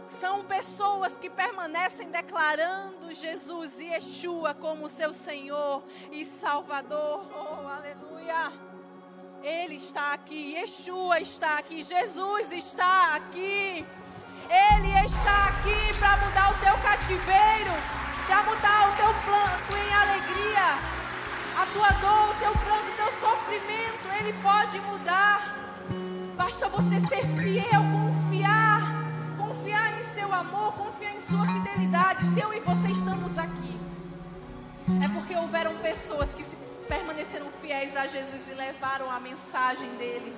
São pessoas que permanecem declarando Jesus e Yeshua como seu Senhor e Salvador. Oh, aleluia! Ele está aqui, Yeshua está aqui, Jesus está aqui. Ele está aqui para mudar o teu cativeiro, para mudar o teu planto em alegria, a tua dor, o teu pranto, o teu sofrimento. Ele pode mudar. Basta você ser fiel, confiar, seu amor, confiar em sua fidelidade. Se eu e você estamos aqui, é porque houveram pessoas que se permaneceram fiéis a Jesus e levaram a mensagem dele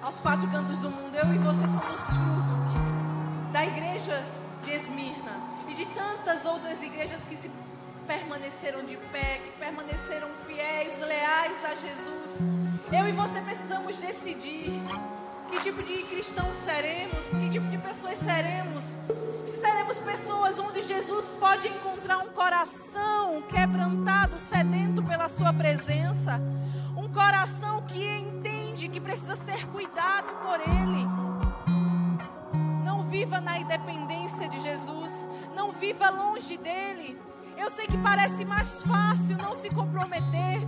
aos quatro cantos do mundo. Eu e você somos fruto da igreja de Esmirna e de tantas outras igrejas que se permaneceram de pé, que permaneceram fiéis, leais a Jesus. Eu e você precisamos decidir que tipo de cristãos seremos, que tipo de pessoas seremos. Se seremos pessoas onde Jesus pode encontrar um coração quebrantado, sedento pela sua presença, um coração que entende que precisa ser cuidado por ele viva na independência de Jesus, não viva longe dele. Eu sei que parece mais fácil não se comprometer,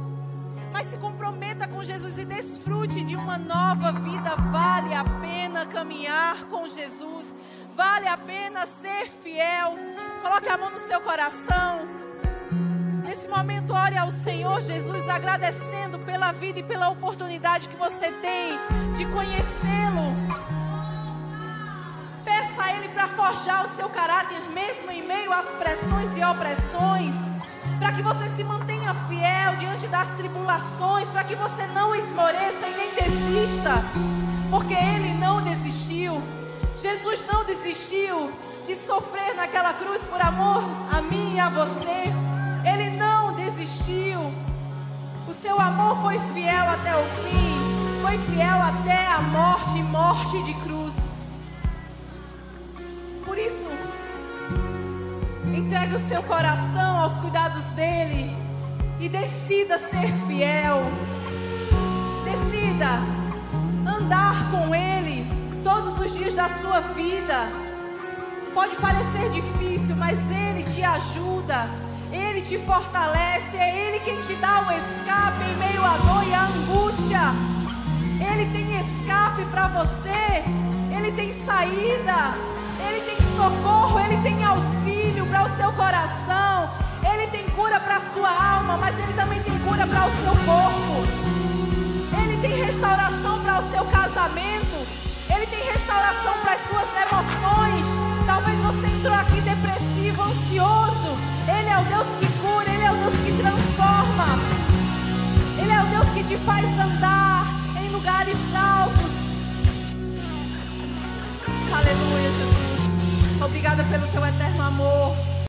mas se comprometa com Jesus e desfrute de uma nova vida. Vale a pena caminhar com Jesus, vale a pena ser fiel. Coloque a mão no seu coração. Nesse momento, ore ao Senhor Jesus, agradecendo pela vida e pela oportunidade que você tem de conhecê-lo a Ele para forjar o seu caráter, mesmo em meio às pressões e opressões, para que você se mantenha fiel diante das tribulações, para que você não esmoreça e nem desista, porque Ele não desistiu. Jesus não desistiu de sofrer naquela cruz por amor a mim e a você. Ele não desistiu. O seu amor foi fiel até o fim, foi fiel até a morte morte de cruz. Por isso, entregue o seu coração aos cuidados dele e decida ser fiel. Decida andar com ele todos os dias da sua vida. Pode parecer difícil, mas ele te ajuda. Ele te fortalece, é Ele quem te dá o escape em meio à dor e à angústia. Ele tem escape para você, Ele tem saída. Ele tem socorro, Ele tem auxílio para o seu coração, Ele tem cura para a sua alma, mas Ele também tem cura para o seu corpo. Ele tem restauração para o seu casamento, Ele tem restauração para as suas emoções. Talvez você entrou aqui depressivo, ansioso. Ele é o Deus que cura, Ele é o Deus que transforma. Ele é o Deus que te faz andar em lugares altos. Aleluia, Jesus. Obrigada pelo teu eterno amor.